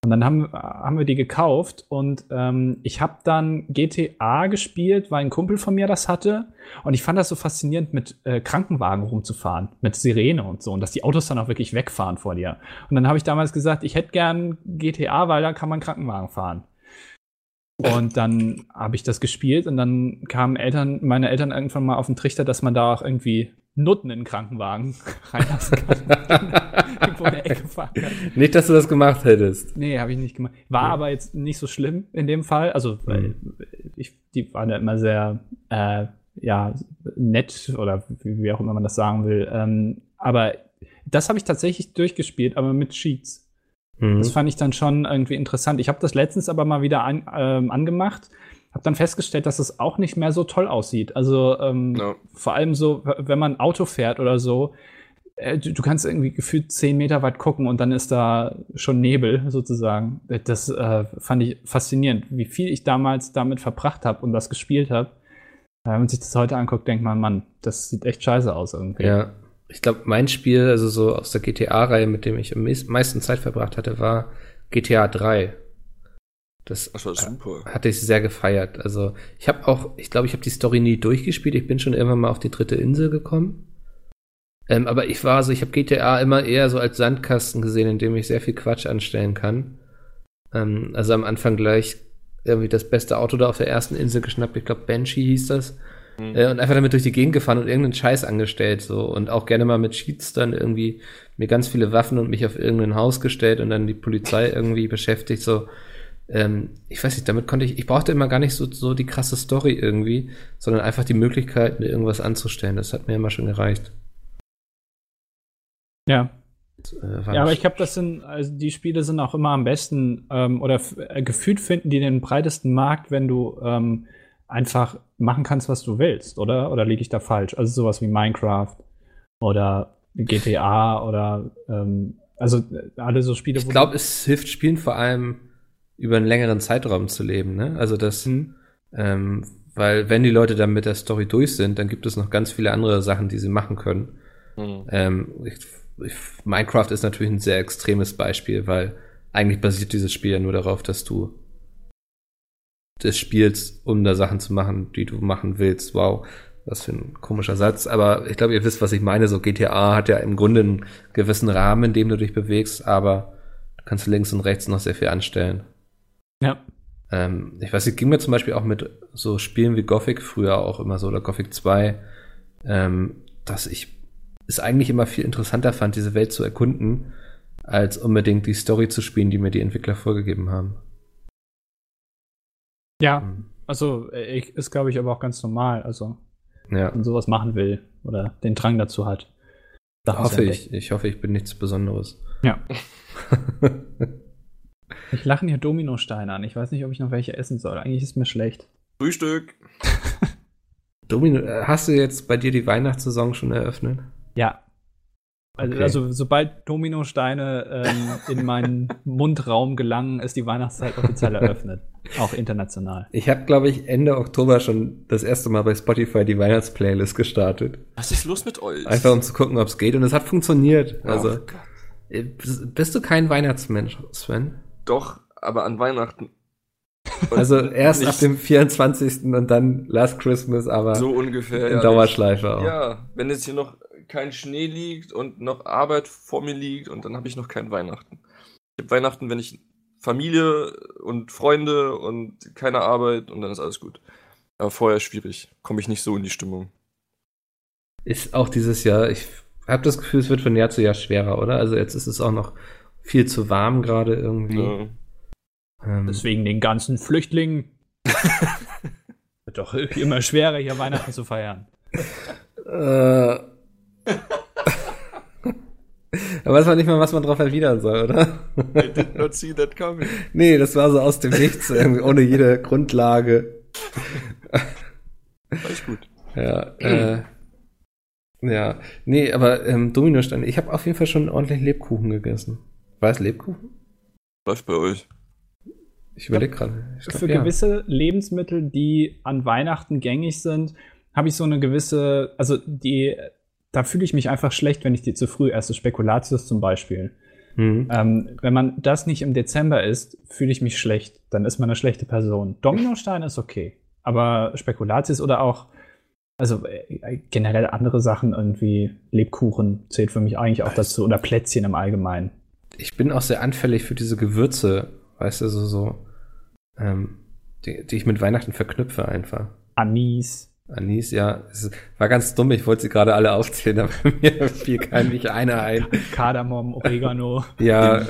Und dann haben, haben wir die gekauft und ähm, ich habe dann GTA gespielt, weil ein Kumpel von mir das hatte. Und ich fand das so faszinierend, mit äh, Krankenwagen rumzufahren, mit Sirene und so. Und dass die Autos dann auch wirklich wegfahren vor dir. Und dann habe ich damals gesagt, ich hätte gern GTA, weil da kann man Krankenwagen fahren. Und dann habe ich das gespielt und dann kamen Eltern, meine Eltern irgendwann mal auf den Trichter, dass man da auch irgendwie Nutten in den Krankenwagen reinlassen kann. Irgendwo in der Ecke fahren kann. Nicht, dass du das gemacht hättest. Nee, habe ich nicht gemacht. War Ja. aber jetzt nicht so schlimm in dem Fall. Also, weil ich, die waren ja immer sehr, äh, ja, nett oder wie, wie auch immer man das sagen will. Ähm, aber das habe ich tatsächlich durchgespielt, aber mit Cheats. Mhm. Das fand ich dann schon irgendwie interessant. Ich habe das letztens aber mal wieder an, ähm, angemacht, habe dann festgestellt, dass es auch nicht mehr so toll aussieht. Also ähm, Ja. vor allem so, wenn man Auto fährt oder so, äh, du, du kannst irgendwie gefühlt zehn Meter weit gucken und dann ist da schon Nebel sozusagen. Das äh, fand ich faszinierend, wie viel ich damals damit verbracht habe und das gespielt habe. Wenn man sich das heute anguckt, denkt man, Mann, das sieht echt scheiße aus irgendwie. Ja. Ich glaube, mein Spiel, also so aus der GTA-Reihe, mit dem ich am meis- meisten Zeit verbracht hatte, war GTA 3. Das Das war super. hatte ich sehr gefeiert. Also ich habe auch, ich glaube, ich habe die Story nie durchgespielt. Ich bin schon irgendwann mal auf die dritte Insel gekommen. Ähm, aber ich war so, ich habe GTA immer eher so als Sandkasten gesehen, in dem ich sehr viel Quatsch anstellen kann. Ähm, also am Anfang gleich irgendwie das beste Auto da auf der ersten Insel geschnappt. Ich glaube, Banshee hieß das. Mhm. Äh, und einfach damit durch die Gegend gefahren und irgendeinen Scheiß angestellt. So. Und auch gerne mal mit Cheats dann irgendwie mir ganz viele Waffen und mich auf irgendein Haus gestellt und dann die Polizei irgendwie beschäftigt. So. Ähm, ich weiß nicht, damit konnte ich, ich brauchte immer gar nicht so, so die krasse Story irgendwie, sondern einfach die Möglichkeit, mir irgendwas anzustellen. Das hat mir immer schon gereicht. ja. Äh, Ja, aber ich glaube, das sind, also die Spiele sind auch immer am besten ähm, oder äh, gefühlt finden die den breitesten Markt, wenn du ähm, einfach machen kannst, was du willst, oder? Oder liege ich da falsch? Also sowas wie Minecraft oder GTA oder ähm, also äh, alle so Spiele, Ich glaube, es hilft Spielen vor allem über einen längeren Zeitraum zu leben, ne? Also das, du, hm, ähm, weil wenn die Leute dann mit der Story durch sind, dann gibt es noch ganz viele andere Sachen, die sie machen können. Mhm. Ähm, ich, ich, Minecraft ist natürlich ein sehr extremes Beispiel, weil eigentlich basiert dieses Spiel ja nur darauf, dass du das spielst, um da Sachen zu machen, die du machen willst. Wow, was für ein komischer Satz. Aber ich glaube, ihr wisst, was ich meine. So GTA hat ja im Grunde einen gewissen Rahmen, in dem du dich bewegst, aber du kannst links und rechts noch sehr viel anstellen. Ja. Ähm, ich weiß, es ging mir zum Beispiel auch mit so Spielen wie Gothic früher auch immer so, oder Gothic 2, ähm, dass ich es eigentlich immer viel interessanter fand, diese Welt zu erkunden, als unbedingt die Story zu spielen, die mir die Entwickler vorgegeben haben. Ja, Hm. also äh, ich, ist, glaube ich, aber auch ganz normal, also Ja, wenn man sowas machen will oder den Drang dazu hat. Zu hoffe ich. Ich hoffe, ich bin nichts Besonderes. Ja. Ich lachen hier Dominosteine an. Ich weiß nicht, ob ich noch welche essen soll. Eigentlich ist mir schlecht. Frühstück. Domino, äh, hast du jetzt bei dir die Weihnachtssaison schon eröffnet? Ja. Also, Okay. also sobald Dominosteine ähm, in meinen Mundraum gelangen, ist die Weihnachtszeit offiziell eröffnet. Auch international. Ich habe, glaube ich, Ende Oktober schon das erste Mal bei Spotify die Weihnachtsplaylist gestartet. Was ist los mit euch? Einfach um zu gucken, ob es geht. Und es hat funktioniert. Oh Also, Gott. äh, bist du kein Weihnachtsmensch, Sven? Doch, aber an Weihnachten. Und Also erst nicht ab dem 24. und dann Last Christmas, aber so ungefähr. in ja, Dauerschleife auch. Ja, wenn jetzt hier noch kein Schnee liegt und noch Arbeit vor mir liegt und dann habe ich noch kein Weihnachten. Ich habe Weihnachten, wenn ich Familie und Freunde und keine Arbeit und dann ist alles gut. Aber vorher schwierig. Komme ich nicht so in die Stimmung. Ist auch dieses Jahr, ich habe das Gefühl, es wird von Jahr zu Jahr schwerer, oder? Also jetzt ist es auch noch viel zu warm gerade irgendwie. Ja. Ähm, Deswegen den ganzen Flüchtlingen. Wird doch immer schwerer, hier Weihnachten zu feiern. äh. Aber das war nicht mal, was man drauf erwidern soll, oder? I did not see that coming. Nee, das war so aus dem Nichts, irgendwie ohne jede Grundlage. Alles gut. Ja, äh, ja. Nee, aber ähm, Dominosteine, ich habe auf jeden Fall schon ordentlich Lebkuchen gegessen. War es Lebkuchen? Läuft bei euch. Ich überlege gerade. Für ja. gewisse Lebensmittel, die an Weihnachten gängig sind, habe ich so eine gewisse, also die, da fühle ich mich einfach schlecht, wenn ich die zu früh esse. Spekulatius zum Beispiel. Mhm. Ähm, wenn man das nicht im Dezember isst, fühle ich mich schlecht. Dann ist man eine schlechte Person. Dominostein ist okay. Aber Spekulatius oder auch, also äh, generell andere Sachen, irgendwie Lebkuchen zählt für mich eigentlich auch dazu. Oder Plätzchen im Allgemeinen. Ich bin auch sehr anfällig für diese Gewürze, weißt du, so, so ähm, die, die ich mit Weihnachten verknüpfe einfach. Anis. Anis, ja, es war ganz dumm, ich wollte sie gerade alle aufzählen, aber mir fiel kein nicht einer ein. Kardamom, Oregano. Ja,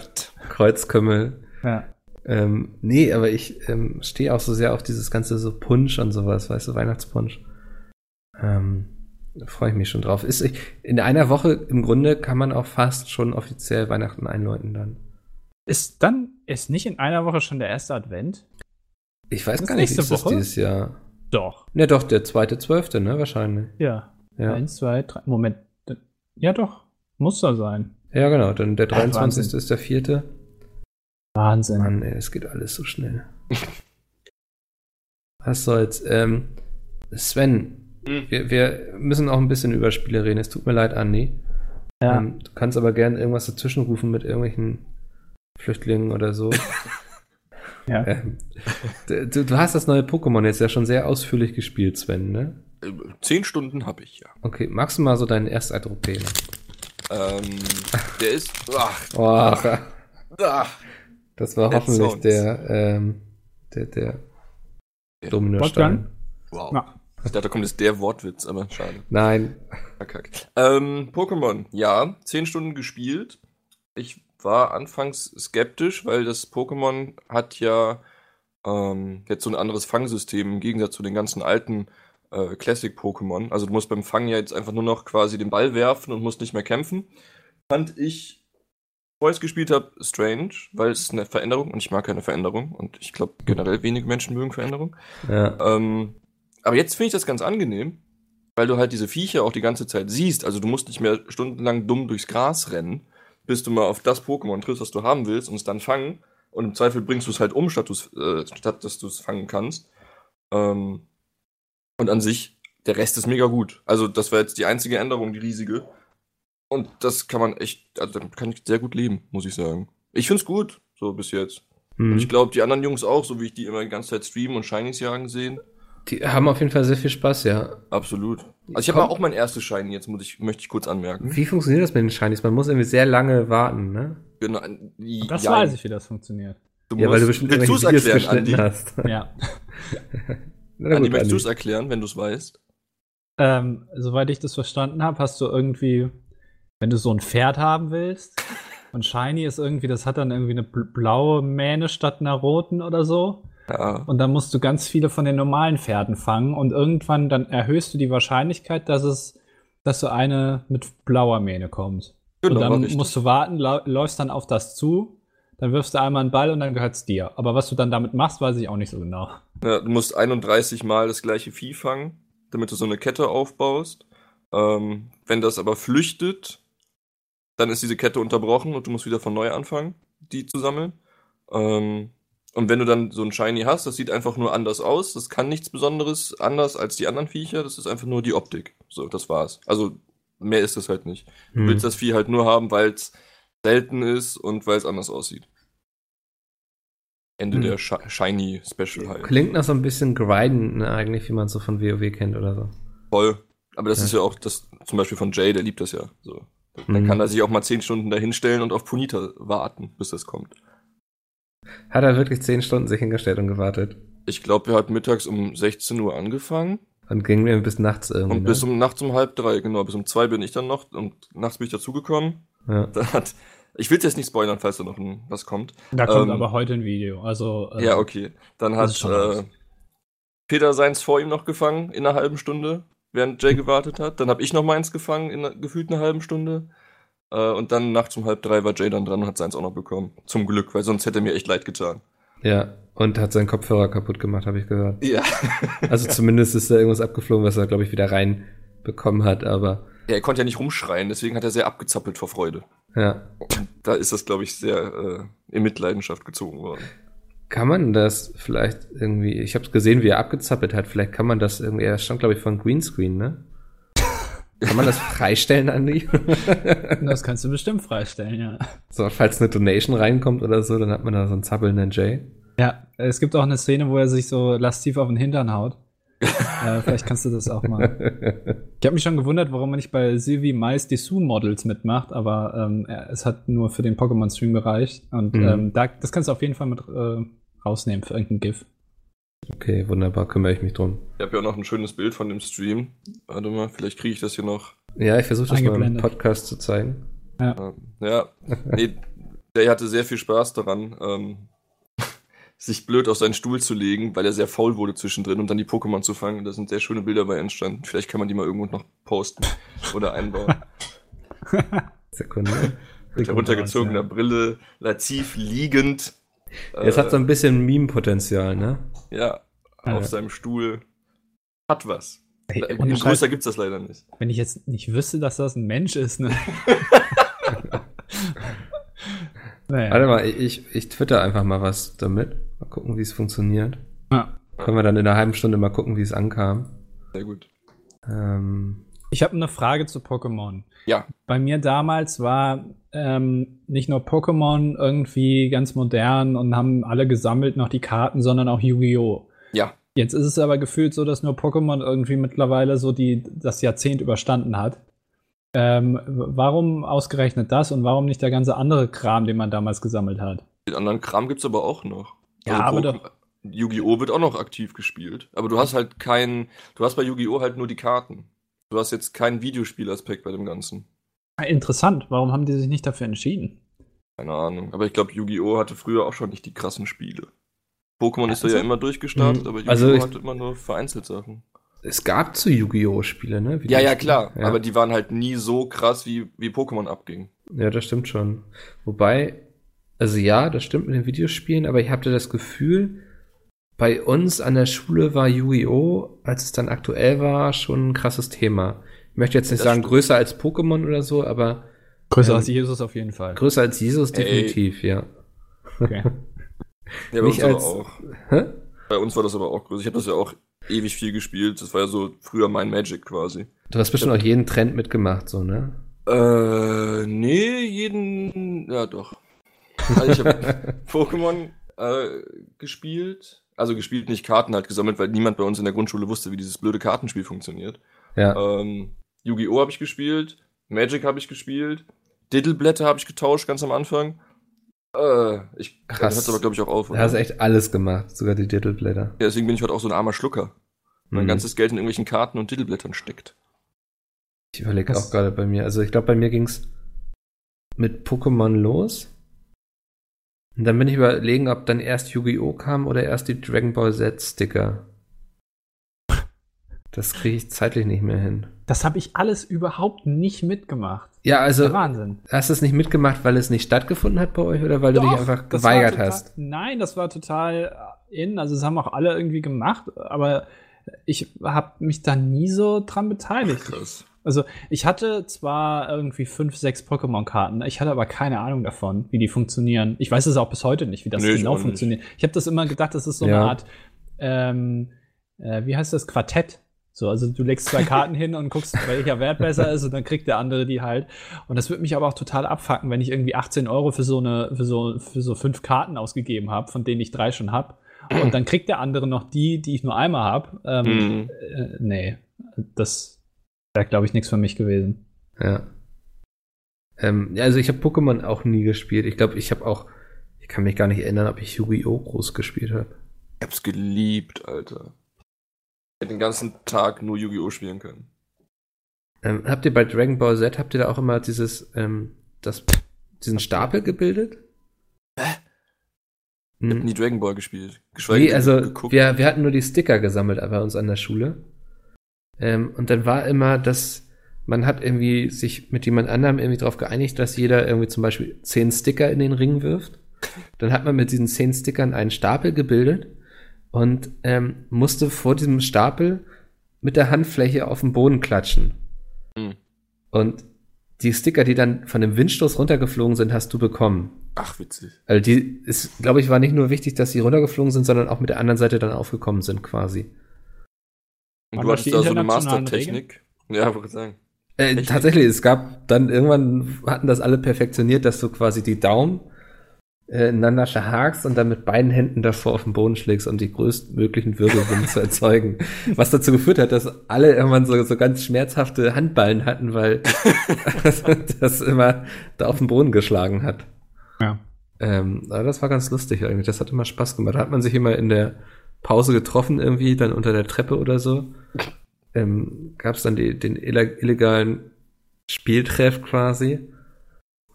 Kreuzkümmel. ja. Ähm, nee, aber ich ähm, stehe auch so sehr auf dieses ganze so Punsch und sowas, weißt du, Weihnachtspunsch. Ähm, da freue ich mich schon drauf. Ist, in einer Woche im Grunde kann man auch fast schon offiziell Weihnachten einläuten dann. Ist dann, ist nicht in einer Woche schon der erste Advent? Ich weiß gar nicht, wie nächste ist das Woche? dieses Jahr? Doch. Ne, doch, der zweite, zwölfte, ne, wahrscheinlich. Ja. Ja, Eins, zwei, drei. Moment. Ja, doch. Muss da sein. ja genau, dann der Ja, 23. Wahnsinn. ist der vierte. Wahnsinn. Mann, ey, es geht alles so schnell. Was soll's? Ähm, Sven, Hm. wir, wir müssen auch ein bisschen über Spiele reden. Es tut mir leid, Andi. Ja. Ähm, du kannst aber gerne irgendwas dazwischen rufen mit irgendwelchen Flüchtlingen oder so. ja. ähm, du, du hast das neue Pokémon jetzt ja schon sehr ausführlich gespielt, Sven, ne? Äh, Zehn Stunden habe ich ja. Okay, magst du mal so deinen Ersteindruck geben? Ähm, der ist. Ach, Oh, ach, das war hoffentlich der, ähm, der, der Der Dominostein. wow. Ja. Ich dachte, da kommt jetzt der Wortwitz, aber schade. Nein. Ähm, Pokémon, ja, zehn Stunden gespielt. Ich war anfangs skeptisch, weil das Pokémon hat ja ähm, jetzt so ein anderes Fangsystem im Gegensatz zu den ganzen alten äh, Classic-Pokémon. Also du musst beim Fangen ja jetzt einfach nur noch quasi den Ball werfen und musst nicht mehr kämpfen. Fand ich, bevor ich es gespielt habe, strange, weil es eine Veränderung und ich mag keine Veränderung und ich glaube generell wenige Menschen mögen Veränderung. ja. Ähm, aber jetzt finde ich das ganz angenehm, weil du halt diese Viecher auch die ganze Zeit siehst. Also du musst nicht mehr stundenlang dumm durchs Gras rennen, bis du mal auf das Pokémon triffst, was du haben willst, und es dann fangen. Und im Zweifel bringst du es halt um, statt, äh, statt dass du es fangen kannst. Ähm, und an sich, der Rest ist mega gut. Also das war jetzt die einzige Änderung, die riesige. Und das kann man echt, also damit kann ich sehr gut leben, muss ich sagen. Ich find's gut, so bis jetzt. Und Hm. ich glaube, die anderen Jungs auch, so wie ich die immer die ganze Zeit streamen und Shinies jagen sehen. Die haben auf jeden Fall sehr viel Spaß, ja. Absolut. Also ich habe auch mein erstes Shiny, jetzt muss ich, möchte ich kurz anmerken. Wie funktioniert das mit den Shinies? Man muss irgendwie sehr lange warten, ne? Genau. Das ja, weiß ich, wie das funktioniert. Du Ja, weil du bestimmt willst du es irgendwelche Videos erklären, Andi? hast. Ja. Na Andi, gut, möchtest du es erklären, wenn du es weißt? Ähm, soweit ich das verstanden habe, hast du irgendwie, wenn du so ein Pferd haben willst, und Shiny ist irgendwie, das hat dann irgendwie eine bl- blaue Mähne statt einer roten oder so. Ja. Und dann musst du ganz viele von den normalen Pferden fangen und irgendwann dann erhöhst du die Wahrscheinlichkeit, dass es, dass so eine mit blauer Mähne kommt. Genau, und dann richtig. musst du warten, läufst dann auf das zu, dann wirfst du einmal einen Ball und dann gehört's dir. Aber was du dann damit machst, weiß ich auch nicht so genau. Ja, du musst 31 Mal das gleiche Vieh fangen, damit du so eine Kette aufbaust. Ähm, wenn das aber flüchtet, dann ist diese Kette unterbrochen und du musst wieder von neu anfangen, die zu sammeln. Ähm, und wenn du dann so ein Shiny hast, das sieht einfach nur anders aus. Das kann nichts Besonderes anders als die anderen Viecher. Das ist einfach nur die Optik. So, das war's. Also mehr ist es halt nicht. Du Hm. willst das Vieh halt nur haben, weil es selten ist und weil es anders aussieht. Ende Hm. der Shi- Shiny Special halt. Klingt nach so ein bisschen Grinden, ne, eigentlich, wie man es so von WoW kennt oder so. Voll. Aber das Ja. ist ja auch das, zum Beispiel von Jay, der liebt das ja. So. Dann Mhm. kann er sich auch mal 10 Stunden da hinstellen und auf Punita warten, bis das kommt. Hat er wirklich zehn Stunden sich hingestellt und gewartet? Ich glaube, er hat mittags um 16 Uhr angefangen Und ging mir bis nachts irgendwie. und ne? bis um nachts um halb drei, genau, bis um zwei bin ich dann noch und nachts bin ich dazugekommen. ja. Dann hat, ich will jetzt nicht spoilern, falls da noch ein, was kommt. Da kommt Ähm, aber heute ein Video. Also, äh, Ja, okay. Dann hat äh. Peter seins vor ihm noch gefangen in einer halben Stunde, während Jay gewartet hat. Dann habe ich noch meins gefangen in einer- gefühlt einer halben Stunde. Äh, und dann nachts um halb drei war Jay dann dran und hat seins auch noch bekommen. Zum Glück, weil sonst hätte er mir echt leid getan. Ja, und hat seinen Kopfhörer kaputt gemacht, habe ich gehört. Ja. Also zumindest ist da irgendwas abgeflogen, was er, glaube ich, wieder reinbekommen hat, aber ja. Er konnte ja nicht rumschreien, deswegen hat er sehr abgezappelt vor Freude. ja. Da ist das, glaube ich, sehr äh, in Mitleidenschaft gezogen worden. Kann man das vielleicht irgendwie, ich habe gesehen, wie er abgezappelt hat, vielleicht kann man das irgendwie, er stand, glaube ich, von Greenscreen, ne? Kann man das freistellen, Andi? Das kannst du bestimmt freistellen, ja. so, falls eine Donation reinkommt oder so, dann hat man da so einen zappelnden Jay. Ja, es gibt auch eine Szene, wo er sich so lastiv auf den Hintern haut. äh, vielleicht kannst du das auch mal. Ich habe mich schon gewundert, warum man nicht bei Sylvie Mais die Sue-Models mitmacht, aber ähm, es hat nur für den Pokémon-Stream gereicht. Und Mhm. ähm, da, das kannst du auf jeden Fall mit äh, rausnehmen für irgendein GIF. Okay, wunderbar, kümmere ich mich drum. Ich habe ja auch noch ein schönes Bild von dem Stream. Warte mal, vielleicht kriege ich das hier noch. Ja, ich versuche das mal im. Podcast zu zeigen. Ähm, ja, nee, der hatte sehr viel Spaß daran, ähm, sich blöd auf seinen Stuhl zu legen, weil er sehr faul wurde zwischendrin und dann die Pokémon zu fangen. Da sind sehr schöne Bilder bei entstanden. Vielleicht kann man die mal irgendwo noch posten oder einbauen. Sekunde. Mit heruntergezogener Brille, lativ liegend. Es hat so ein bisschen Meme-Potenzial, ne? Ja, Ja. auf seinem Stuhl. Hat was. Ey, Äh, ohne größer gibt's das leider nicht. wenn ich jetzt nicht wüsste, dass das ein Mensch ist, ne? naja. Warte mal, ich, ich twitter einfach mal was damit. Mal gucken, wie es funktioniert. Ja. Können wir dann in einer halben Stunde mal gucken, wie es ankam. Sehr gut. Ähm, Ich habe eine Frage zu Pokémon. Ja. Bei mir damals war ähm, nicht nur Pokémon irgendwie ganz modern und haben alle gesammelt noch die Karten, sondern auch Yu-Gi-Oh! Ja. Jetzt ist es aber gefühlt so, dass nur Pokémon irgendwie mittlerweile so die, das Jahrzehnt überstanden hat. Ähm, warum ausgerechnet das und warum nicht der ganze andere Kram, den man damals gesammelt hat? Den anderen Kram gibt's aber auch noch. Ja, aber Pokémon- Yu-Gi-Oh! wird auch noch aktiv gespielt. Aber du hast halt keinen, du hast bei Yu-Gi-Oh! halt nur die Karten. Du hast jetzt keinen Videospielaspekt bei dem Ganzen. Ah, Interessant, warum haben die sich nicht dafür entschieden? Keine Ahnung. Aber ich glaube, Yu-Gi-Oh! hatte früher auch schon nicht die krassen Spiele. Pokémon ist da ja immer durchgestartet, Mhm. aber Yu-Gi-Oh! Also hatte immer nur vereinzelt Sachen. es gab zu Yu-Gi-Oh! Spiele, ne? Ja, ja, Videospiele. klar. Ja. Aber die waren halt nie so krass, wie, wie Pokémon abging. Ja, das stimmt schon. Wobei, also ja, das stimmt mit den Videospielen, aber ich hatte das Gefühl, bei uns an der Schule war Yu-Gi-Oh!, als es dann aktuell war, schon ein krasses Thema. Ich möchte jetzt nicht Das sagen stimmt. größer als Pokémon oder so, aber Größer Ähm, als Jesus auf jeden Fall. größer als Jesus Ey. definitiv, ja. Okay. Ja, bei Nicht uns aber als- auch. Hä? Bei uns war das aber auch größer. Ich habe das ja auch ewig viel gespielt. Das war ja so früher mein Magic quasi. Du hast bestimmt auch jeden Trend mitgemacht, so, ne? Äh, nee, jeden. Ja, doch. Also ich habe Pokémon äh, gespielt. Also gespielt, nicht Karten halt gesammelt, weil niemand bei uns in der Grundschule wusste, wie dieses blöde Kartenspiel funktioniert. Ja. Ähm, Yu-Gi-Oh! habe ich gespielt, Magic habe ich gespielt, Diddleblätter habe ich getauscht ganz am Anfang. Äh, ich Krass. Hört aber, glaube ich, auch auf. Du hast echt alles gemacht, sogar die Titelblätter. Ja, deswegen bin ich heute auch so ein armer Schlucker. Mein Mhm. ganzes Geld in irgendwelchen Karten und Titelblättern steckt. Ich überlege auch gerade bei mir. Also ich glaube, bei mir ging's mit Pokémon los. Und dann bin ich überlegen, ob dann erst Yu-Gi-Oh! kam oder erst die Dragon Ball Z Sticker. Das kriege ich zeitlich nicht mehr hin. Das habe ich alles überhaupt nicht mitgemacht. Ja, also Der Wahnsinn. hast du es nicht mitgemacht, weil es nicht stattgefunden hat bei euch oder weil du dich Doch, einfach geweigert total, hast? Nein, das war total in. Also, das haben auch alle irgendwie gemacht, aber ich habe mich da nie so dran beteiligt. Krass. Also, ich hatte zwar irgendwie fünf, sechs Pokémon-Karten, ich hatte aber keine Ahnung davon, wie die funktionieren. Ich weiß es auch bis heute nicht, wie das Nee, ich genau nicht. funktioniert. Ich habe das immer gedacht, das ist so Ja. eine Art, ähm, äh, wie heißt das, Quartett. So, also du legst zwei Karten hin und guckst, welcher Wert besser ist und dann kriegt der andere die halt. Und das würde mich aber auch total abfacken, wenn ich irgendwie 18 Euro für so eine, für so, für so fünf Karten ausgegeben habe, von denen ich drei schon hab. Und dann kriegt der andere noch die, die ich nur einmal hab. Ähm, Mhm. äh, nee, das wäre, glaube ich, nichts für mich gewesen. Ja. Ähm, ja, also ich habe Pokémon auch nie gespielt. Ich glaube, ich habe auch, ich kann mich gar nicht erinnern, ob ich Yu-Gi-Oh! groß gespielt habe. Ich hab's geliebt, Alter. Den ganzen Tag nur Yu-Gi-Oh! spielen können. Ähm, habt ihr bei Dragon Ball Z, habt ihr da auch immer dieses, ähm, das, diesen Stapel gebildet? Hä? Hm. Ich hab nie Dragon Ball gespielt. Geschweige Nee, also geguckt. wir, wir hatten nur die Sticker gesammelt bei uns an der Schule. Ähm, und dann war immer, dass man hat irgendwie sich mit jemand anderem irgendwie darauf geeinigt, dass jeder irgendwie zum Beispiel zehn Sticker in den Ring wirft. Dann hat man mit diesen zehn Stickern einen Stapel gebildet und ähm, musste vor diesem Stapel mit der Handfläche auf den Boden klatschen. Hm. Und die Sticker, die dann von dem Windstoß runtergeflogen sind, hast du bekommen. Ach, witzig. Also die ist, glaube ich, war nicht nur wichtig, dass sie runtergeflogen sind, sondern auch mit der anderen Seite dann aufgekommen sind, quasi. Und du das hattest die da so eine Mastertechnik. Ja, wollte ich sagen. Äh, tatsächlich, es gab dann irgendwann hatten das alle perfektioniert, dass du quasi die Daumen äh, ineinander verhakst und dann mit beiden Händen davor auf den Boden schlägst, um die größtmöglichen Wirbelwind zu erzeugen. Was dazu geführt hat, dass alle irgendwann so, so ganz schmerzhafte Handballen hatten, weil das immer da auf den Boden geschlagen hat. Ja. Ähm, aber das war ganz lustig eigentlich. Das hat immer Spaß gemacht. Da hat man sich immer in der Pause getroffen irgendwie, dann unter der Treppe oder so. Ähm, Gab es dann die, den ille- illegalen Spieltreff quasi,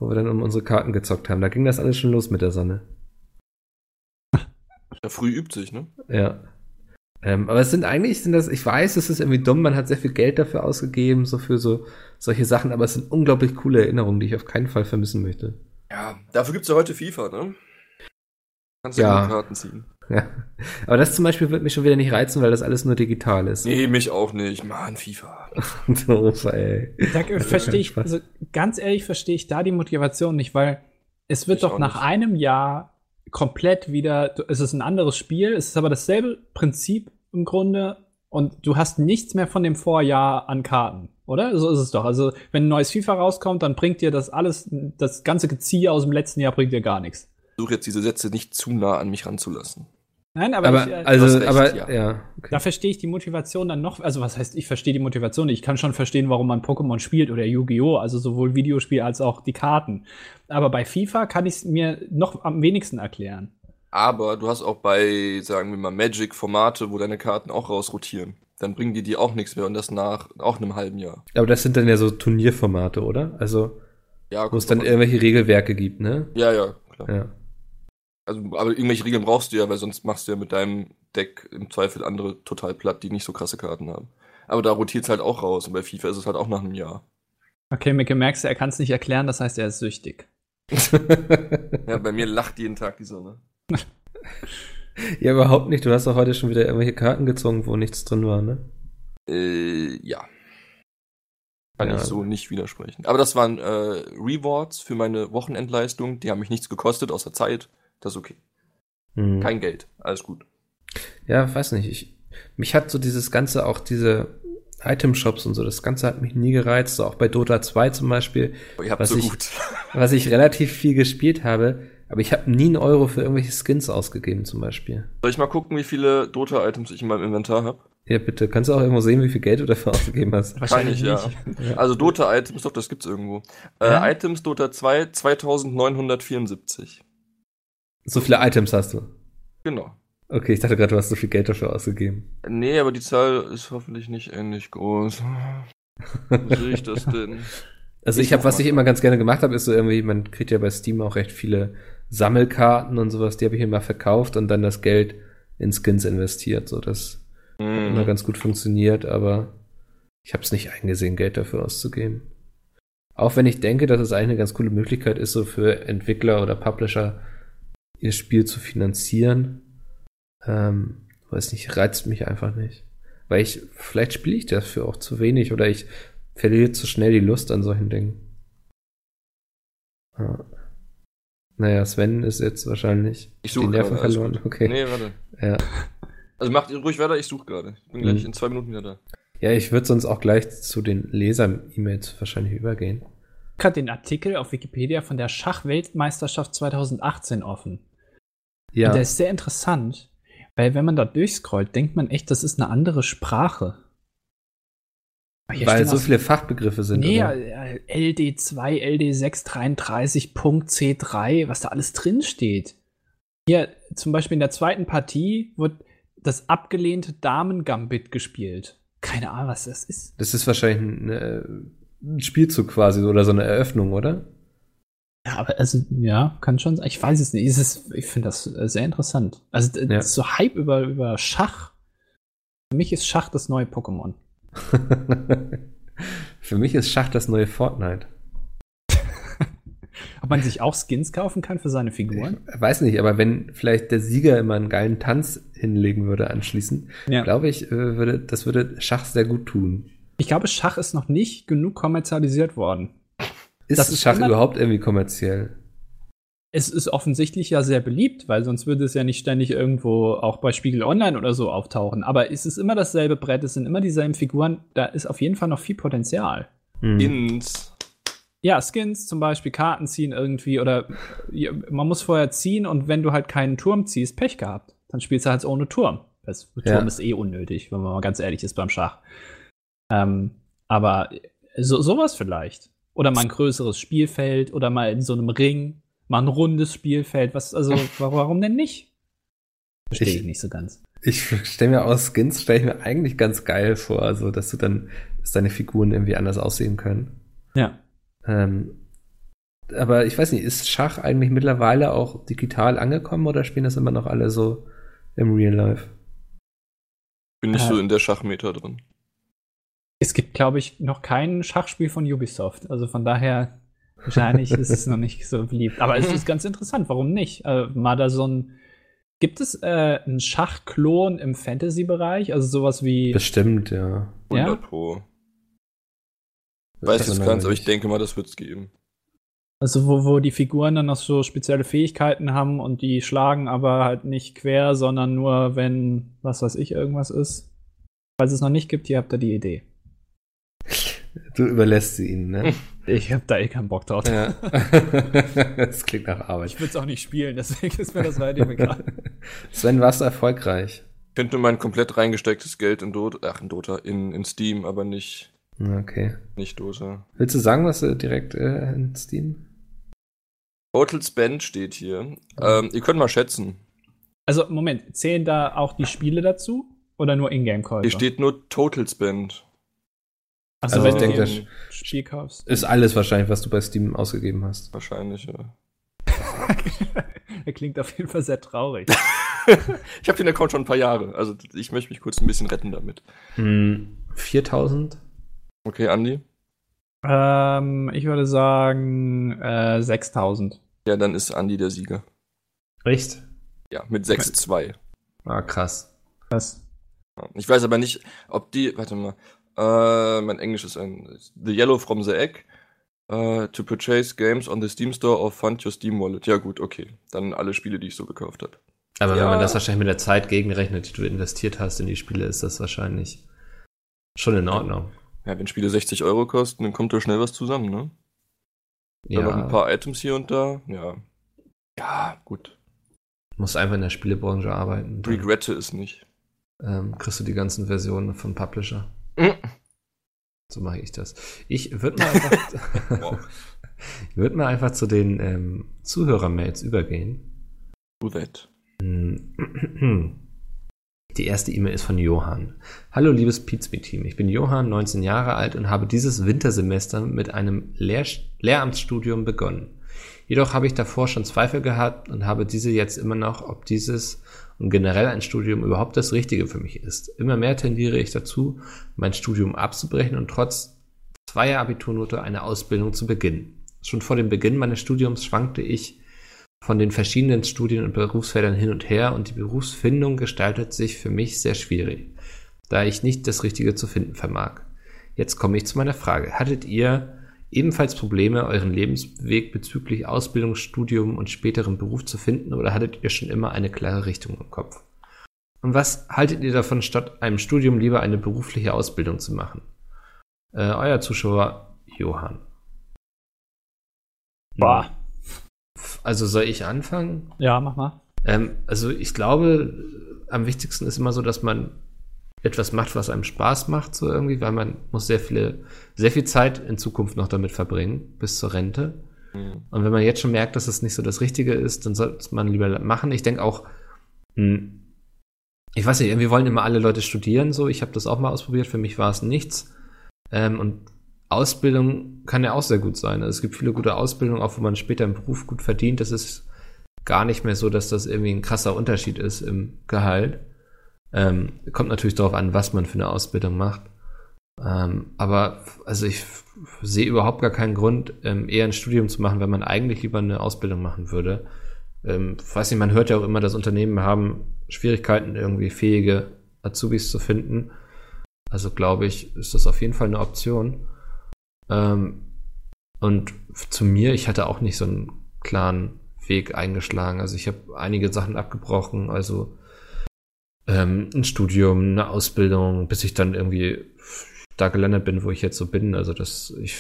wo wir dann um unsere Karten gezockt haben. Da ging das alles schon los mit der Sonne. Ja, früh übt sich, ne? Ja. Ähm, aber es sind eigentlich, sind das, ich weiß, es ist irgendwie dumm, man hat sehr viel Geld dafür ausgegeben, so für so solche Sachen, aber es sind unglaublich coole Erinnerungen, die ich auf keinen Fall vermissen möchte. Ja, dafür gibt's ja heute FIFA, ne? Kannst Ja. ja Karten ziehen. Ja. Aber das zum Beispiel wird mich schon wieder nicht reizen, weil das alles nur digital ist. Nee, mich auch nicht. Mann, FIFA. Doof, ey. Da verstehe ich, also ganz ehrlich verstehe ich da die Motivation nicht, weil es wird Ich doch nach nicht. einem Jahr komplett wieder, es ist ein anderes Spiel, es ist aber dasselbe Prinzip im Grunde und du hast nichts mehr von dem Vorjahr an Karten, oder? So ist es doch. Also wenn ein neues FIFA rauskommt, dann bringt dir das alles, das ganze Gezieher aus dem letzten Jahr bringt dir gar nichts. Versuche jetzt diese Sätze nicht zu nah an mich ranzulassen. Nein, aber, Aber, ich, äh, also, recht, aber, ja. ja. okay. Da verstehe ich die Motivation dann noch, also was heißt, ich verstehe die Motivation nicht. Ich kann schon verstehen, warum man Pokémon spielt oder Yu-Gi-Oh!, also sowohl Videospiel als auch die Karten. Aber bei FIFA kann ich es mir noch am wenigsten erklären. Aber du hast auch bei, sagen wir mal, Magic-Formate, wo deine Karten auch rausrotieren. Dann bringen die dir auch nichts mehr und das nach auch einem halben Jahr. Aber das sind dann ja so Turnierformate, oder? Also, Ja, wo es dann irgendwelche Regelwerke gibt, ne? Ja, ja, klar. Ja. Also, aber irgendwelche Regeln brauchst du ja, weil sonst machst du ja mit deinem Deck im Zweifel andere total platt, die nicht so krasse Karten haben. Aber da rotiert's halt auch raus und bei FIFA ist es halt auch nach einem Jahr. Okay, Micke, merkst du, er kann es nicht erklären, das heißt, er ist süchtig. Ja, bei mir lacht jeden Tag die Sonne. ja, überhaupt nicht. Du hast doch heute schon wieder irgendwelche Karten gezogen, wo nichts drin war, ne? Äh, ja. Kann Ja. ich so nicht widersprechen. Aber das waren äh, Rewards für meine Wochenendleistung. Die haben mich nichts gekostet, außer Zeit. Das ist okay. Hm. Kein Geld. Alles gut. Ja, weiß nicht. Ich, mich hat so dieses Ganze, auch diese Item-Shops und so, das Ganze hat mich nie gereizt. So auch bei Dota 2 zum Beispiel, ihr habt Was so ich- gut. was ich relativ viel gespielt habe. Aber ich habe nie einen Euro für irgendwelche Skins ausgegeben zum Beispiel. Soll ich mal gucken, wie viele Dota-Items ich in meinem Inventar habe? Ja, bitte. Kannst du auch irgendwo sehen, wie viel Geld du dafür ausgegeben hast? Kann ich, ja. Ja. Also Dota-Items, doch, das gibt's irgendwo. Ja? Äh, Items Dota 2, 2974. So viele Items hast du. Genau. Okay, ich dachte gerade, du hast so viel Geld dafür ausgegeben. Nee, aber die Zahl ist hoffentlich nicht ähnlich groß. Wo sehe ich das denn? Also Ich ich habe, was ich immer ganz gerne gemacht habe, ist so irgendwie, man kriegt ja bei Steam auch recht viele Sammelkarten und sowas, die habe ich immer verkauft und dann das Geld in Skins investiert. So, das hat immer ganz gut funktioniert, aber ich habe es nicht eingesehen, Geld dafür auszugeben. Auch wenn ich denke, dass es eigentlich eine ganz coole Möglichkeit ist, so für Entwickler oder Publisher ihr Spiel zu finanzieren. Ähm, weiß nicht, reizt mich einfach nicht. Weil ich, vielleicht spiele ich dafür auch zu wenig oder ich verliere zu schnell die Lust an solchen Dingen. Ja. Naja, Sven ist jetzt wahrscheinlich Ich die suche Nerven gerade, verloren. gut. Okay. Nee, warte. Ja. Also macht ihr ruhig weiter, ich suche gerade. Ich bin gleich Mhm. in zwei Minuten wieder da. ja, ich würde sonst auch gleich zu den Leser-E-Mails wahrscheinlich übergehen. gerade den Artikel auf Wikipedia von der Schachweltmeisterschaft 2018 offen. Ja, Und der ist sehr interessant, weil wenn man da durchscrollt, denkt man echt, das ist eine andere Sprache. Weil so viele Fachbegriffe sind. Nee, oder? äh, LD2, LD633.C3, was da alles drin steht. Hier zum Beispiel in der zweiten Partie wird das abgelehnte Damen-Gambit gespielt. Keine Ahnung, was das ist. Das ist wahrscheinlich ein, äh, ein Spielzug quasi oder so eine Eröffnung, oder? Ja, aber also, ja, kann schon sein. Ich weiß es nicht. Es ich finde das äh, sehr interessant. Also, Ja. so Hype über, über Schach. Für mich ist Schach das neue Pokémon. Für mich ist Schach das neue Fortnite. Ob man sich auch Skins kaufen kann für seine Figuren? Ich weiß nicht, aber wenn vielleicht der Sieger immer einen geilen Tanz hinlegen würde anschließend, Ja. glaube ich, äh, würde, das würde Schach sehr gut tun. Ich glaube, Schach ist noch nicht genug kommerzialisiert worden. Ist, Das ist Schach überhaupt irgendwie kommerziell? Es ist offensichtlich ja sehr beliebt, weil sonst würde es ja nicht ständig irgendwo auch bei Spiegel Online oder so auftauchen. Aber es ist immer dasselbe Brett, es sind immer dieselben Figuren. Da ist auf jeden Fall noch viel Potenzial. Hm. Ins. Ja, Skins zum Beispiel, Karten ziehen irgendwie oder ja, man muss vorher ziehen und wenn du halt keinen Turm ziehst, Pech gehabt. Dann spielst du halt ohne Turm. Das Turm Ja. ist eh unnötig, wenn man mal ganz ehrlich ist beim Schach. Ähm, aber so, sowas vielleicht. Oder mal ein größeres Spielfeld oder mal in so einem Ring, mal ein rundes Spielfeld. Was, also, wa- warum denn nicht? Verstehe ich, Ich- nicht so ganz. Ich stelle mir aus Skins, stelle ich mir eigentlich ganz geil vor, also dass du dann, dass deine Figuren irgendwie anders aussehen können. Ja. Ähm, aber ich weiß nicht, ist Schach eigentlich mittlerweile auch digital angekommen oder spielen das immer noch alle so im Real Life? Bin nicht Äh. so in der Schachmeter drin. Es gibt, glaube ich, noch kein Schachspiel von Ubisoft. Also von daher, wahrscheinlich ist es noch nicht so beliebt. Aber es ist ganz interessant, warum nicht? Äh, mal da so ein. Gibt es äh, einen Schachklon im Fantasy-Bereich? Also sowas wie. Bestimmt, ja. 100 Ja? Pro. Weiß jetzt ganz, aber ich denke mal, das wird's geben. Also wo, wo die Figuren dann noch so spezielle Fähigkeiten haben und die schlagen aber halt nicht quer, sondern nur, wenn, was weiß ich, irgendwas ist. Falls es noch nicht gibt, hier habt ihr die Idee. Du überlässt sie ihnen, ne? Ich hab da eh keinen Bock drauf. ja. das klingt nach Arbeit. Ich würde es auch nicht spielen, deswegen ist mir das relativ egal. Sven, warst du erfolgreich? Ich könnte mein komplett reingestecktes Geld in Dota, ach, in Dota, in, in Steam, aber nicht, Okay. nicht Dota. Willst du sagen, was du direkt äh, in Steam? Total Spend steht hier. Ähm, ihr könnt mal schätzen. Also, Moment, zählen da auch die Spiele dazu? Oder nur Ingame-Käufe? Hier steht nur Total Spend. Also, Also wenn ich denke, das Spiel kaufst. ist alles wahrscheinlich, was du bei Steam ausgegeben hast. Wahrscheinlich, ja. er klingt auf jeden Fall sehr traurig. Ich habe den Account schon ein paar Jahre. Also ich möchte mich kurz ein bisschen retten damit. Hm, 4000? Okay, Andi? ähm, ich würde sagen äh, 6000. Ja, dann ist Andi der Sieger. Echt? Ja, mit 6-2. Ah, krass. Ja. Ich weiß aber nicht, ob die, warte mal, äh, mein Englisch ist ein, The Yellow from the Egg, äh, to purchase games on the Steam Store or fund your Steam Wallet. Ja gut, okay. Dann alle Spiele, die ich so gekauft habe. Aber wenn Ja. man das wahrscheinlich mit der Zeit gegenrechnet, die du investiert hast in die Spiele, ist das wahrscheinlich schon in Ordnung. Ja, wenn Spiele 60 Euro kosten, dann kommt da schnell was zusammen, ne? Dann noch ein paar Items hier und da. Ja. Ja, gut. musst einfach in der Spielebranche arbeiten. Regrette es nicht. ähm, kriegst du die ganzen Versionen von Publisher. Mhm. So mache ich das. Ich würde mal einfach, ich würd mal einfach zu den ähm, Zuhörermails übergehen. Do that. Die erste E-Mail ist von Johann. Hallo liebes Pizme-Team, ich bin Johann, 19 Jahre alt und habe dieses Wintersemester mit einem Lehr Lehramtsstudium begonnen. Jedoch habe ich davor schon Zweifel gehabt und habe diese jetzt immer noch, ob dieses und generell ein Studium überhaupt das Richtige für mich ist. Immer mehr tendiere ich dazu, mein Studium abzubrechen und trotz zweier Abiturnote eine Ausbildung zu beginnen. Schon vor dem Beginn meines Studiums schwankte ich von den verschiedenen Studien- und Berufsfeldern hin und her und die Berufsfindung gestaltet sich für mich sehr schwierig, da ich nicht das Richtige zu finden vermag. Jetzt komme ich zu meiner Frage. Hattet ihr ebenfalls Probleme, euren Lebensweg bezüglich Ausbildung, Studium und späterem Beruf zu finden oder hattet ihr schon immer eine klare Richtung im Kopf? Und was haltet ihr davon, statt einem Studium lieber eine berufliche Ausbildung zu machen? Äh, euer Zuschauer Johann. Boah. Also soll ich anfangen? Ja, mach mal. Ähm, also ich glaube, am wichtigsten ist immer so, dass man etwas macht, was einem Spaß macht, so irgendwie, weil man muss sehr viele, sehr viel Zeit in Zukunft noch damit verbringen, bis zur Rente. Mhm. Und wenn man jetzt schon merkt, dass es nicht so das Richtige ist, dann sollte man lieber machen. Ich denke auch, mh, ich weiß nicht, irgendwie wollen immer alle Leute studieren, so. Ich habe das auch mal ausprobiert, für mich war es nichts. Ähm, und Ausbildung kann ja auch sehr gut sein. Also es gibt viele gute Ausbildungen, auch wo man später im Beruf gut verdient. Das ist gar nicht mehr so, dass das irgendwie ein krasser Unterschied ist im Gehalt. Ähm, kommt natürlich darauf an, was man für eine Ausbildung macht. Ähm, aber also ich sehe überhaupt gar keinen Grund, ähm, eher ein Studium zu machen, wenn man eigentlich lieber eine Ausbildung machen würde. Ähm, weiß nicht, man hört ja auch immer, dass Unternehmen haben Schwierigkeiten, irgendwie fähige Azubis zu finden. Also glaube ich, ist das auf jeden Fall eine Option. Ähm, und zu mir, ich hatte auch nicht so einen klaren Weg eingeschlagen. Also ich habe einige Sachen abgebrochen, also ähm, ein Studium, eine Ausbildung, bis ich dann irgendwie da gelandet bin, wo ich jetzt so bin. Also das, ich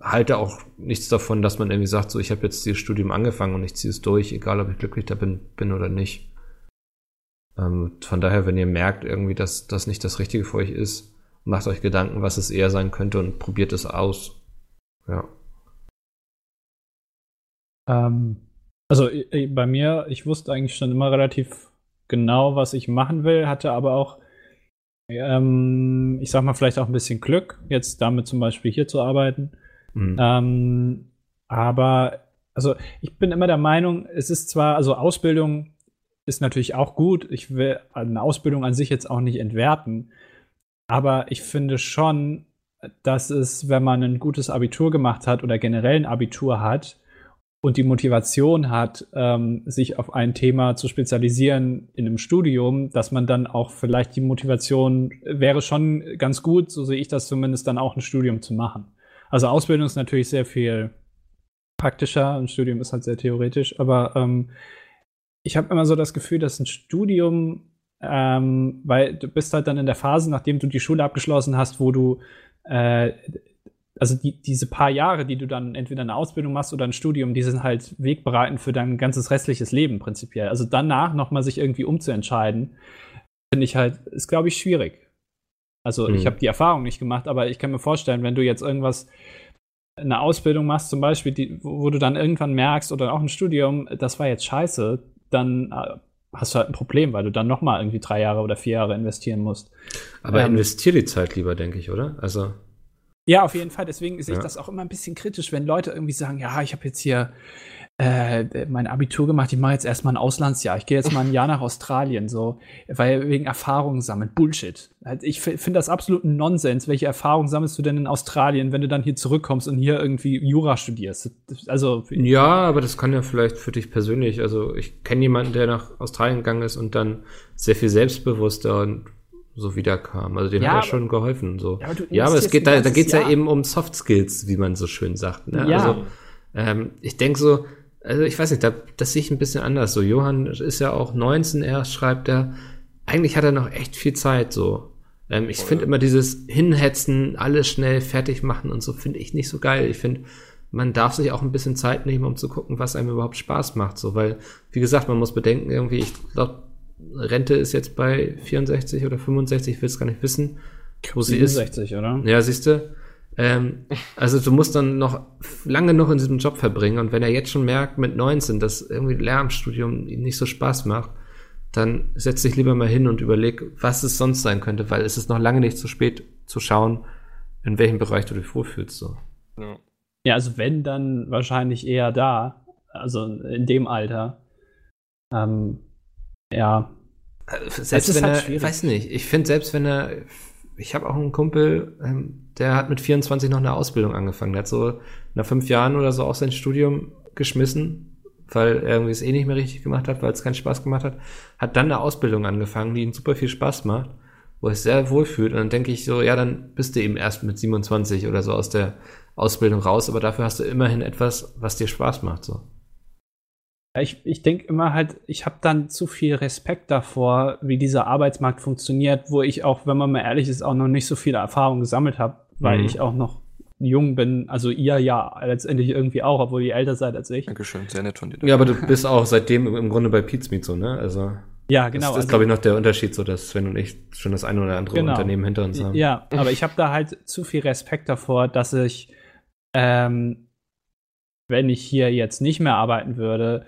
halte auch nichts davon, dass man irgendwie sagt, so ich habe jetzt dieses Studium angefangen und ich ziehe es durch, egal ob ich glücklich da bin, bin oder nicht. Ähm, von daher, wenn ihr merkt irgendwie, dass das nicht das Richtige für euch ist, macht euch Gedanken, was es eher sein könnte und probiert es aus. Ja. Ähm, also bei mir, ich wusste eigentlich schon immer relativ genau, was ich machen will, hatte aber auch, ähm, ich sag mal, vielleicht auch ein bisschen Glück, jetzt damit zum Beispiel hier zu arbeiten. Mhm. Ähm, aber also ich bin immer der Meinung, es ist zwar, also Ausbildung ist natürlich auch gut. Ich will eine Ausbildung an sich jetzt auch nicht entwerten. Aber ich finde schon, dass es, wenn man ein gutes Abitur gemacht hat oder generell ein Abitur hat und die Motivation hat, ähm, sich auf ein Thema zu spezialisieren in einem Studium, dass man dann auch vielleicht die Motivation wäre schon ganz gut, so sehe ich das zumindest, dann auch ein Studium zu machen. Also Ausbildung ist natürlich sehr viel praktischer, ein Studium ist halt sehr theoretisch, aber ähm, ich habe immer so das Gefühl, dass ein Studium, ähm, weil du bist halt dann in der Phase, nachdem du die Schule abgeschlossen hast, wo du äh, also die, diese paar Jahre, die du dann entweder eine Ausbildung machst oder ein Studium, die sind halt wegbereitend für dein ganzes restliches Leben prinzipiell. Also danach nochmal sich irgendwie umzuentscheiden, finde ich halt, ist glaube ich schwierig. Also mhm. ich habe die Erfahrung nicht gemacht, aber ich kann mir vorstellen, wenn du jetzt irgendwas eine Ausbildung machst, zum Beispiel, die, wo, du dann irgendwann merkst oder auch ein Studium, das war jetzt scheiße, dann äh, hast du halt ein Problem, weil du dann nochmal irgendwie drei Jahre oder vier Jahre investieren musst. Aber ähm, investier die Zeit lieber, denke ich, oder? Also. Ja, auf jeden Fall. Deswegen sehe ich ja. das auch immer ein bisschen kritisch, wenn Leute irgendwie sagen, ja, ich habe jetzt hier äh, mein Abitur gemacht, ich mache jetzt erstmal ein Auslandsjahr, ich gehe jetzt mal ein Jahr nach Australien, so, weil wegen Erfahrungen sammeln. Bullshit. Halt, ich finde das absolut ein Nonsens. Welche Erfahrungen sammelst du denn in Australien, wenn du dann hier zurückkommst und hier irgendwie Jura studierst? Also. Ja, aber das kann ja vielleicht für dich persönlich. Also ich kenne jemanden, der nach Australien gegangen ist und dann sehr viel selbstbewusster und so wiederkam. Also dem ja, hat er schon geholfen. So. Ja, aber, ja, aber es geht da, da geht's ja eben um Soft Skills, wie man so schön sagt. Ne? Ja. Also ähm, ich denke so, also ich weiß nicht, da, das sehe ich ein bisschen anders. So, Johann ist ja auch 19 erst, schreibt er. Eigentlich hat er noch echt viel Zeit, so. Ähm, ich finde immer dieses Hinhetzen, alles schnell fertig machen und so, finde ich nicht so geil. Ich finde, man darf sich auch ein bisschen Zeit nehmen, um zu gucken, was einem überhaupt Spaß macht, so, weil, wie gesagt, man muss bedenken, irgendwie, ich glaube, Rente ist jetzt bei 64 oder 65, ich will es gar nicht wissen. Wo 67, sie ist. oder? Ja, siehst du. Ähm, also du musst dann noch lange noch in diesem Job verbringen und wenn er jetzt schon merkt mit 19, dass irgendwie Lehramtsstudium nicht so Spaß macht, dann setz dich lieber mal hin und überleg, was es sonst sein könnte, weil es ist noch lange nicht zu spät zu schauen, in welchem Bereich du dich wohlfühlst. So. Ja. ja, also wenn, dann wahrscheinlich eher da, also in dem Alter. Ähm, ja. Also selbst wenn halt er, schwierig. weiß nicht, ich finde selbst wenn er ich habe auch einen Kumpel, ähm, der hat mit 24 noch eine Ausbildung angefangen. Der hat so nach fünf Jahren oder so auch sein Studium geschmissen, weil er irgendwie es eh nicht mehr richtig gemacht hat, weil es keinen Spaß gemacht hat. Hat dann eine Ausbildung angefangen, die ihm super viel Spaß macht, wo er sich sehr wohl fühlt. Und dann denke ich so, ja, dann bist du eben erst mit 27 oder so aus der Ausbildung raus, aber dafür hast du immerhin etwas, was dir Spaß macht. So. Ich, ich denke immer halt, ich habe dann zu viel Respekt davor, wie dieser Arbeitsmarkt funktioniert, wo ich auch, wenn man mal ehrlich ist, auch noch nicht so viele Erfahrungen gesammelt habe, weil mhm. ich auch noch jung bin. Also ihr ja letztendlich irgendwie auch, obwohl ihr älter seid als ich. Dankeschön, sehr nett von dir. Ja, aber du bist auch seitdem im Grunde bei Pizmeet so, ne? Also ja, genau. Das, ist, glaube ich, noch der Unterschied, so dass Sven und ich schon das eine oder andere genau. Unternehmen hinter uns haben. Ja, aber ich habe da halt zu viel Respekt davor, dass ich, ähm, wenn ich hier jetzt nicht mehr arbeiten würde,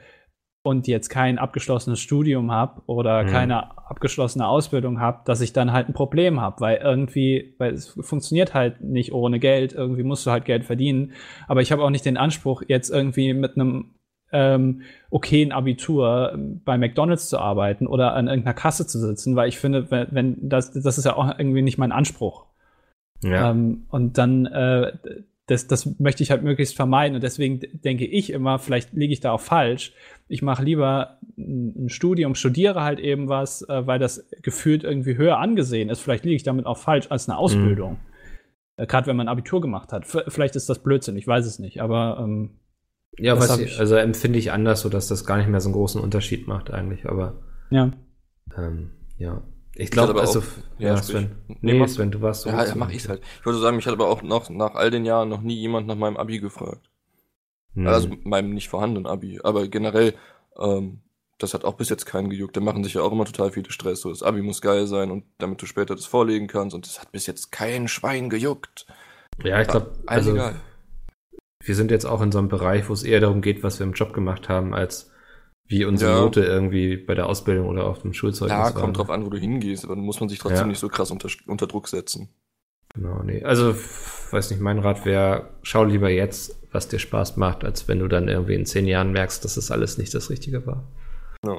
und jetzt kein abgeschlossenes Studium habe oder mhm. keine abgeschlossene Ausbildung habe, dass ich dann halt ein Problem habe, weil irgendwie, weil es funktioniert halt nicht ohne Geld, irgendwie musst du halt Geld verdienen, aber ich habe auch nicht den Anspruch, jetzt irgendwie mit einem ähm, okayen Abitur ähm, bei McDonalds zu arbeiten oder an irgendeiner Kasse zu sitzen, weil ich finde, wenn, wenn das, das ist ja auch irgendwie nicht mein Anspruch. Ja. Ähm, und dann, äh, das, das möchte ich halt möglichst vermeiden. Und deswegen denke ich immer, vielleicht liege ich da auch falsch. Ich mache lieber ein Studium, studiere halt eben was, äh, weil das gefühlt irgendwie höher angesehen ist. Vielleicht liege ich damit auch falsch als eine Ausbildung. Äh, Gerade wenn man Abitur gemacht hat. Vielleicht ist das Blödsinn, ich weiß es nicht. Aber ähm, Ja, was ich, also empfinde ich anders, so dass das gar nicht mehr so einen großen Unterschied macht eigentlich, aber ja. ähm, ja. Ich hatte glaube, aber also, auch- ja, Sven. Nee, Nee, Sven, du warst so. Ja, ja, mach ich's halt. Ich wollte sagen, mich hat aber auch noch, nach all den Jahren noch nie jemand nach meinem Abi gefragt. Hm. Also meinem nicht vorhandenen Abi. Aber generell, ähm, das hat auch bis jetzt keinen gejuckt. Da machen sich ja auch immer total viele Stress. So, das Abi muss geil sein und damit du später das vorlegen kannst. Und das hat bis jetzt kein Schwein gejuckt. ja, ich glaube, also, egal. wir sind jetzt auch in so einem Bereich, wo es eher darum geht, was wir im Job gemacht haben, als wie unsere Ja. Note irgendwie bei der Ausbildung oder auf dem Schulzeugnis Ja, war. kommt drauf an, wo du hingehst, aber dann muss man sich trotzdem Ja. nicht so krass unter, unter Druck setzen. Genau, nee. Also, weiß nicht, mein Rat wäre, schau lieber jetzt, was dir Spaß macht, als wenn du dann irgendwie in zehn Jahren merkst, dass es alles nicht das Richtige war. Ja.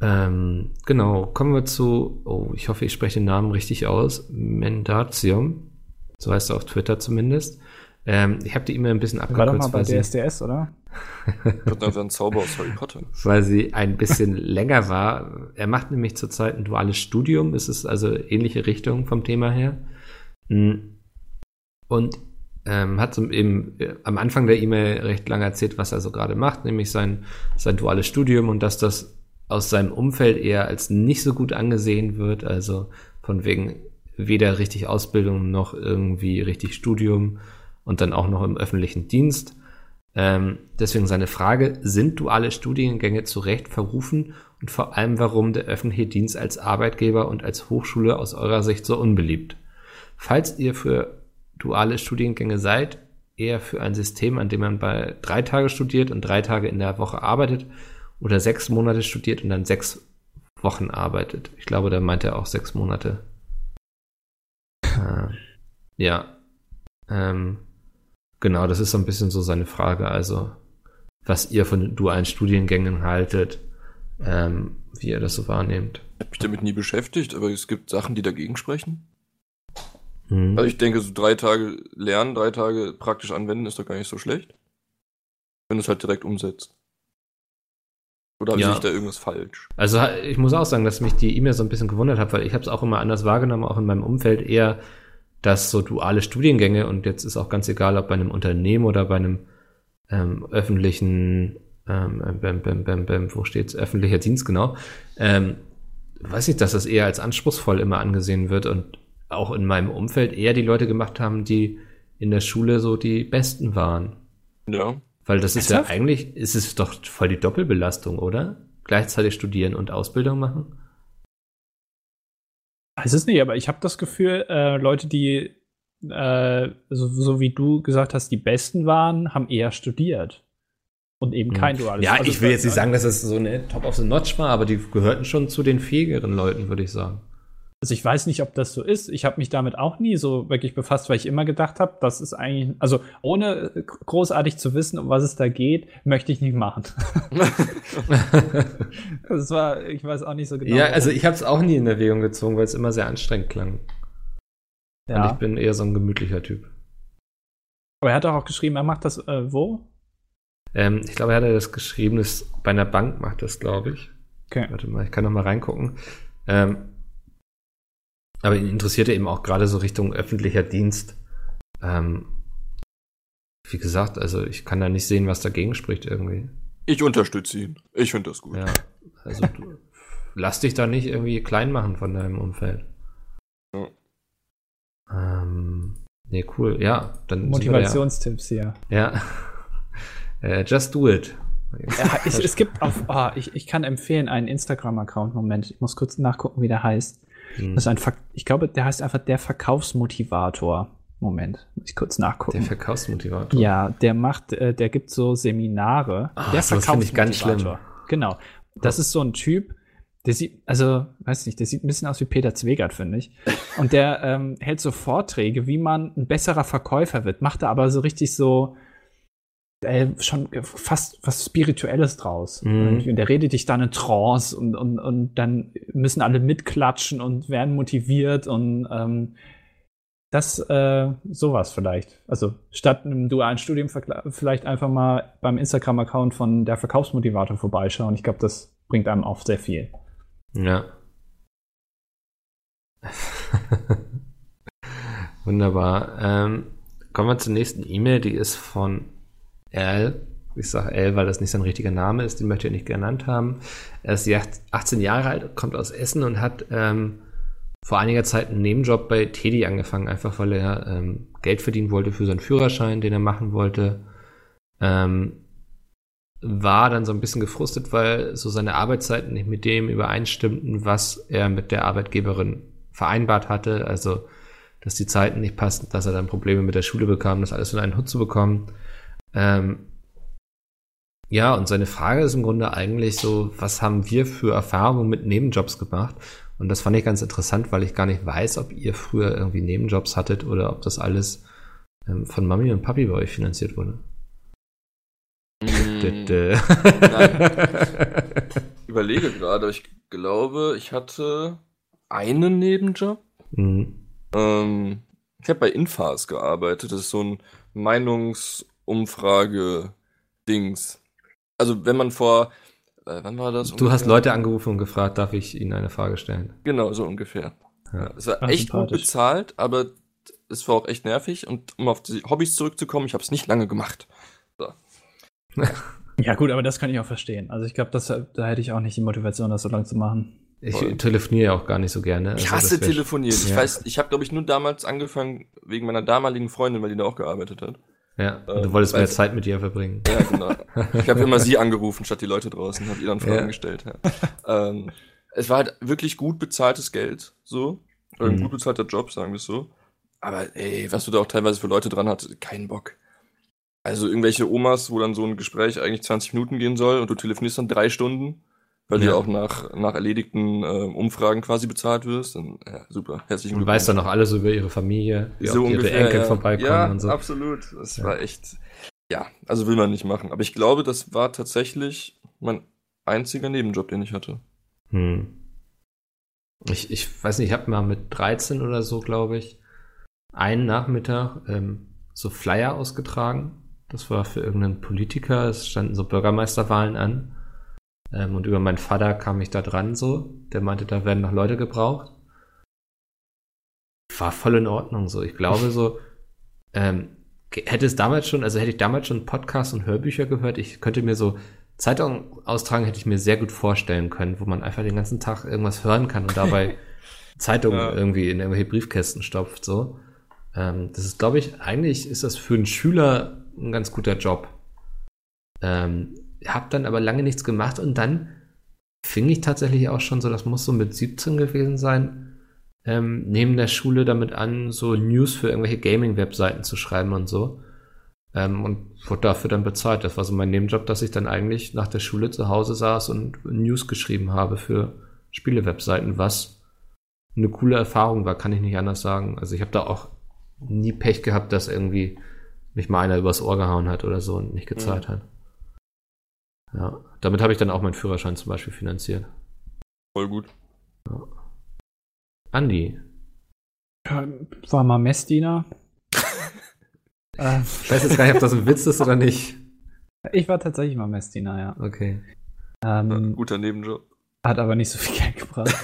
Ähm, genau, kommen wir zu, oh, ich hoffe, ich spreche den Namen richtig aus, Mendatium, so heißt er auf Twitter zumindest. Ähm, ich habe die E-Mail ein bisschen War doch mal abgekürzt, bei weil sie, DSDS, oder? Ist ein Zauber aus Harry Potter. weil sie ein bisschen länger war. Er macht nämlich zurzeit ein duales Studium, es ist also ähnliche Richtung vom Thema her. Mm. Und ähm, hat so eben äh, am Anfang der E-Mail recht lange erzählt, was er so gerade macht, nämlich sein, sein duales Studium und dass das aus seinem Umfeld eher als nicht so gut angesehen wird, also von wegen weder richtig Ausbildung noch irgendwie richtig Studium und dann auch noch im öffentlichen Dienst. Ähm, deswegen seine Frage, sind duale Studiengänge zu Recht verrufen und vor allem warum der öffentliche Dienst als Arbeitgeber und als Hochschule aus eurer Sicht so unbeliebt? Falls ihr für duale Studiengänge seid, eher für ein System, an dem man bei drei Tage studiert und drei Tage in der Woche arbeitet oder sechs Monate studiert und dann sechs Wochen arbeitet. Ich glaube, da meint er auch sechs Monate. Äh, ja. Ähm, genau, das ist so ein bisschen so seine Frage. Also, was ihr von dualen Studiengängen haltet, ähm, wie ihr das so wahrnehmt. Ich habe mich damit nie beschäftigt, aber es gibt Sachen, die dagegen sprechen. Hm. Also ich denke, so drei Tage lernen, drei Tage praktisch anwenden, ist doch gar nicht so schlecht. Wenn du es halt direkt umsetzt. Oder habe Ja. ich da irgendwas falsch? Also ich muss auch sagen, dass mich die E-Mail so ein bisschen gewundert hat, weil ich habe es auch immer anders wahrgenommen, auch in meinem Umfeld eher, dass so duale Studiengänge und jetzt ist auch ganz egal, ob bei einem Unternehmen oder bei einem ähm, öffentlichen, ähm, bäm, bäm, bäm, bäm, wo steht's, öffentlicher Dienst genau, ähm, weiß ich, dass das eher als anspruchsvoll immer angesehen wird und auch in meinem Umfeld eher die Leute gemacht haben, die in der Schule so die Besten waren. Ja. Weil das ist ja Ernsthaft? eigentlich, ist es doch voll die Doppelbelastung, oder? Gleichzeitig studieren und Ausbildung machen? Weiß es nicht, aber ich habe das Gefühl, äh, Leute, die äh, so, so wie du gesagt hast, die Besten waren, haben eher studiert. Und eben kein duales Ja, also, ich will jetzt nicht sagen, dass es so eine Top of the Notch war, aber die gehörten schon zu den fähigeren Leuten, würde ich sagen. Also ich weiß nicht, ob das so ist. Ich habe mich damit auch nie so wirklich befasst, weil ich immer gedacht habe, das ist eigentlich, also ohne äh, großartig zu wissen, um was es da geht, möchte ich nicht machen. Das war, ich weiß auch nicht so genau. ja, also ich habe es auch nie in Erwägung gezogen, weil es immer sehr anstrengend klang. Und ja. ich bin eher so ein gemütlicher Typ. Aber er hat doch auch geschrieben, er macht das äh, wo? Ähm, ich glaube, er hat das geschrieben, das bei einer Bank macht das, glaube ich. Okay. Warte mal, ich kann noch mal reingucken. Ähm, aber ihn interessierte eben auch gerade so Richtung öffentlicher Dienst. Ähm, wie gesagt, also ich kann da nicht sehen, was dagegen spricht irgendwie. Ich unterstütze ihn. Ich finde das gut. Ja, also du, lass dich da nicht irgendwie klein machen von deinem Umfeld. Ja. Ähm, nee, cool. Ja, dann Motivationstipps hier. Ja. ja. äh, just do it. Ja, ich, es gibt auf, oh, ich, ich kann empfehlen einen Instagram-Account. Moment, ich muss kurz nachgucken, wie der heißt. Hm. Das ist ein, Ver ich glaube, der heißt einfach der Verkaufsmotivator. Moment, muss ich kurz Der nachgucken. Verkaufsmotivator. ja, der macht, äh, der gibt so Seminare. Ah, der ich ganz Verkaufsmotivator. Genau. Das ist so ein Typ, der sieht, also, weiß nicht, der sieht ein bisschen aus wie Peter Zwegert, finde ich. Und der ähm, hält so Vorträge, wie man ein besserer Verkäufer wird, macht da aber so richtig so äh, schon fast was Spirituelles draus. Mhm. Und der redet dich dann in Trance und, und, und dann müssen alle mitklatschen und werden motiviert und ähm, Das, äh, sowas vielleicht. Also statt einem dualen Studium vielleicht einfach mal beim Instagram-Account von der Verkaufsmotivator vorbeischauen. Ich glaube, das bringt einem auch sehr viel. Ja. Wunderbar. Ähm, kommen wir zur nächsten E-Mail, die ist von L. Ich sage L, weil das nicht sein richtiger Name ist, den möchte ich nicht genannt haben. Er ist jetzt 18 Jahre alt, kommt aus Essen und hat ähm, vor einiger Zeit einen Nebenjob bei Teddy angefangen, einfach weil er ähm, Geld verdienen wollte für seinen Führerschein, den er machen wollte. Ähm, war dann so ein bisschen gefrustet, weil so seine Arbeitszeiten nicht mit dem übereinstimmten, was er mit der Arbeitgeberin vereinbart hatte. Also, dass die Zeiten nicht passten, dass er dann Probleme mit der Schule bekam, das alles in einen Hut zu bekommen. Ähm, ja, und seine Frage ist im Grunde eigentlich so, was haben wir für Erfahrungen mit Nebenjobs gemacht? Und das fand ich ganz interessant, weil ich gar nicht weiß, ob ihr früher irgendwie Nebenjobs hattet oder ob das alles ähm, von Mami und Papi bei euch finanziert wurde. Mm, dö. überlege gerade, ich glaube, ich hatte einen Nebenjob. Mhm. Ähm, ich habe bei Infas gearbeitet. Das ist so ein Meinungsumfrage-Dings. Also wenn man vor, äh, wann war das? Du hast? Leute angerufen und gefragt, darf ich Ihnen eine Frage stellen? Genau, so ungefähr. Ja. Es war Ach, echt gut bezahlt, aber es war auch echt nervig. Und um auf die Hobbys zurückzukommen, ich habe es nicht lange gemacht. Ja, gut, aber das kann ich auch verstehen. Also ich glaube, das- da hätte ich auch nicht die Motivation, das so lang zu machen. Ich telefoniere ja auch gar nicht so gerne. Ich also hasse wär- telefonieren. Ich Ja. weiß, ich habe glaube ich nur damals angefangen wegen meiner damaligen Freundin, weil die da auch gearbeitet hat. Ja, Äh, du wolltest mehr weiß- Zeit mit ihr verbringen. Ja, genau. Ich habe immer sie angerufen statt die Leute draußen, habe ihr dann Fragen Ja. gestellt. Ja. ähm, es war halt wirklich gut bezahltes Geld, so. Oder ein Mhm. gut bezahlter Job, sagen wir es so. Aber ey, was du da auch teilweise für Leute dran hattest, keinen Bock. Also irgendwelche Omas, wo dann so ein Gespräch eigentlich 20 Minuten gehen soll und du telefonierst dann drei Stunden, weil du Ja. ja auch nach, nach erledigten äh, Umfragen quasi bezahlt wirst. Dann, ja, super. Herzlichen Und weißt dann noch alles über ihre Familie, so auch ihre ungefähr, Enkel ja. vorbeikommen ja, und so. absolut. Das Ja. war echt, ja, also will man nicht machen. Aber ich glaube, das war tatsächlich mein einziger Nebenjob, den ich hatte. Hm. Ich, ich weiß nicht, ich habe mal mit 13 oder so, glaube ich, einen Nachmittag ähm, so Flyer ausgetragen. Das war für irgendeinen Politiker. Es standen so Bürgermeisterwahlen an. Ähm, und über meinen Vater kam ich da dran so. Der meinte, da werden noch Leute gebraucht. War voll in Ordnung so. Ich glaube so, ähm, hätte es damals schon, also hätte ich damals schon Podcasts und Hörbücher gehört, ich könnte mir so Zeitung austragen, hätte ich mir sehr gut vorstellen können, wo man einfach den ganzen Tag irgendwas hören kann und dabei Zeitungen Ja. irgendwie in irgendwelche Briefkästen stopft, so. Ähm, das ist, glaube ich, eigentlich ist das für einen Schüler ein ganz guter Job. Ähm, hab dann aber lange nichts gemacht und dann fing ich tatsächlich auch schon so, das muss so mit 17 gewesen sein, ähm, neben der Schule damit an, so News für irgendwelche Gaming-Webseiten zu schreiben und so. Ähm, und wurde dafür dann bezahlt. Das war so mein Nebenjob, dass ich dann eigentlich nach der Schule zu Hause saß und News geschrieben habe für Spiele-Webseiten, was eine coole Erfahrung war, kann ich nicht anders sagen. Also ich habe da auch nie Pech gehabt, dass irgendwie mich mal einer übers Ohr gehauen hat oder so und nicht gezahlt hat. Ja, damit habe ich dann auch meinen Führerschein zum Beispiel finanziert. Voll gut. Andi, Ja, War mal Messdiener. ich weiß jetzt gar nicht, ob das ein Witz ist oder nicht. ich war tatsächlich mal Messdiener, ja. Okay. Ähm, Guter Nebenjob. Hat aber nicht so viel Geld gebracht.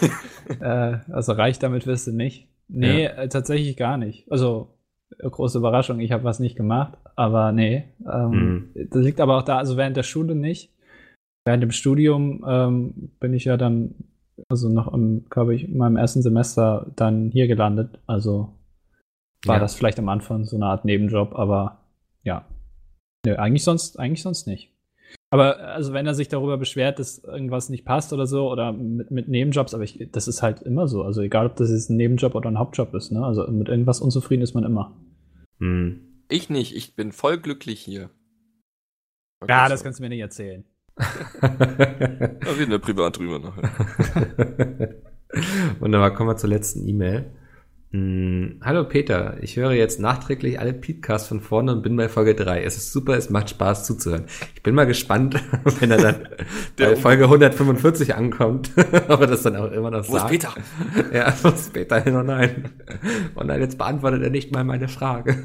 äh, also reich damit wirst du nicht. Nee, äh, tatsächlich gar nicht. Also, große Überraschung, ich habe was nicht gemacht, aber nee. Ähm, Das liegt aber auch da, also während der Schule nicht. Während dem Studium ähm, bin ich ja dann, also noch im, glaube ich, in meinem ersten Semester dann hier gelandet. Also war Ja. das vielleicht am Anfang so eine Art Nebenjob, aber ja. Nö, eigentlich sonst, eigentlich sonst nicht. Aber also wenn er sich darüber beschwert, dass irgendwas nicht passt oder so, oder mit, mit Nebenjobs, aber ich, das ist halt immer so. Also egal, ob das jetzt ein Nebenjob oder ein Hauptjob ist, ne? Also mit irgendwas unzufrieden ist man immer. Hm. Ich nicht, ich bin voll glücklich hier. Ja, das kannst du mir nicht erzählen. Da reden wir privat drüber nachher. Wunderbar, kommen wir zur letzten E-Mail. Hm, hallo Peter, ich höre jetzt nachträglich alle Podcasts von vorne und bin bei Folge 3. Es ist super, es macht Spaß zuzuhören. Ich bin mal gespannt, wenn er dann bei Folge 145 ankommt, ob er das dann auch immer noch Wo ist sagt. Peter? Ja, wo ist Peter hin? Oh nein. Oh nein, jetzt beantwortet er nicht mal meine Frage.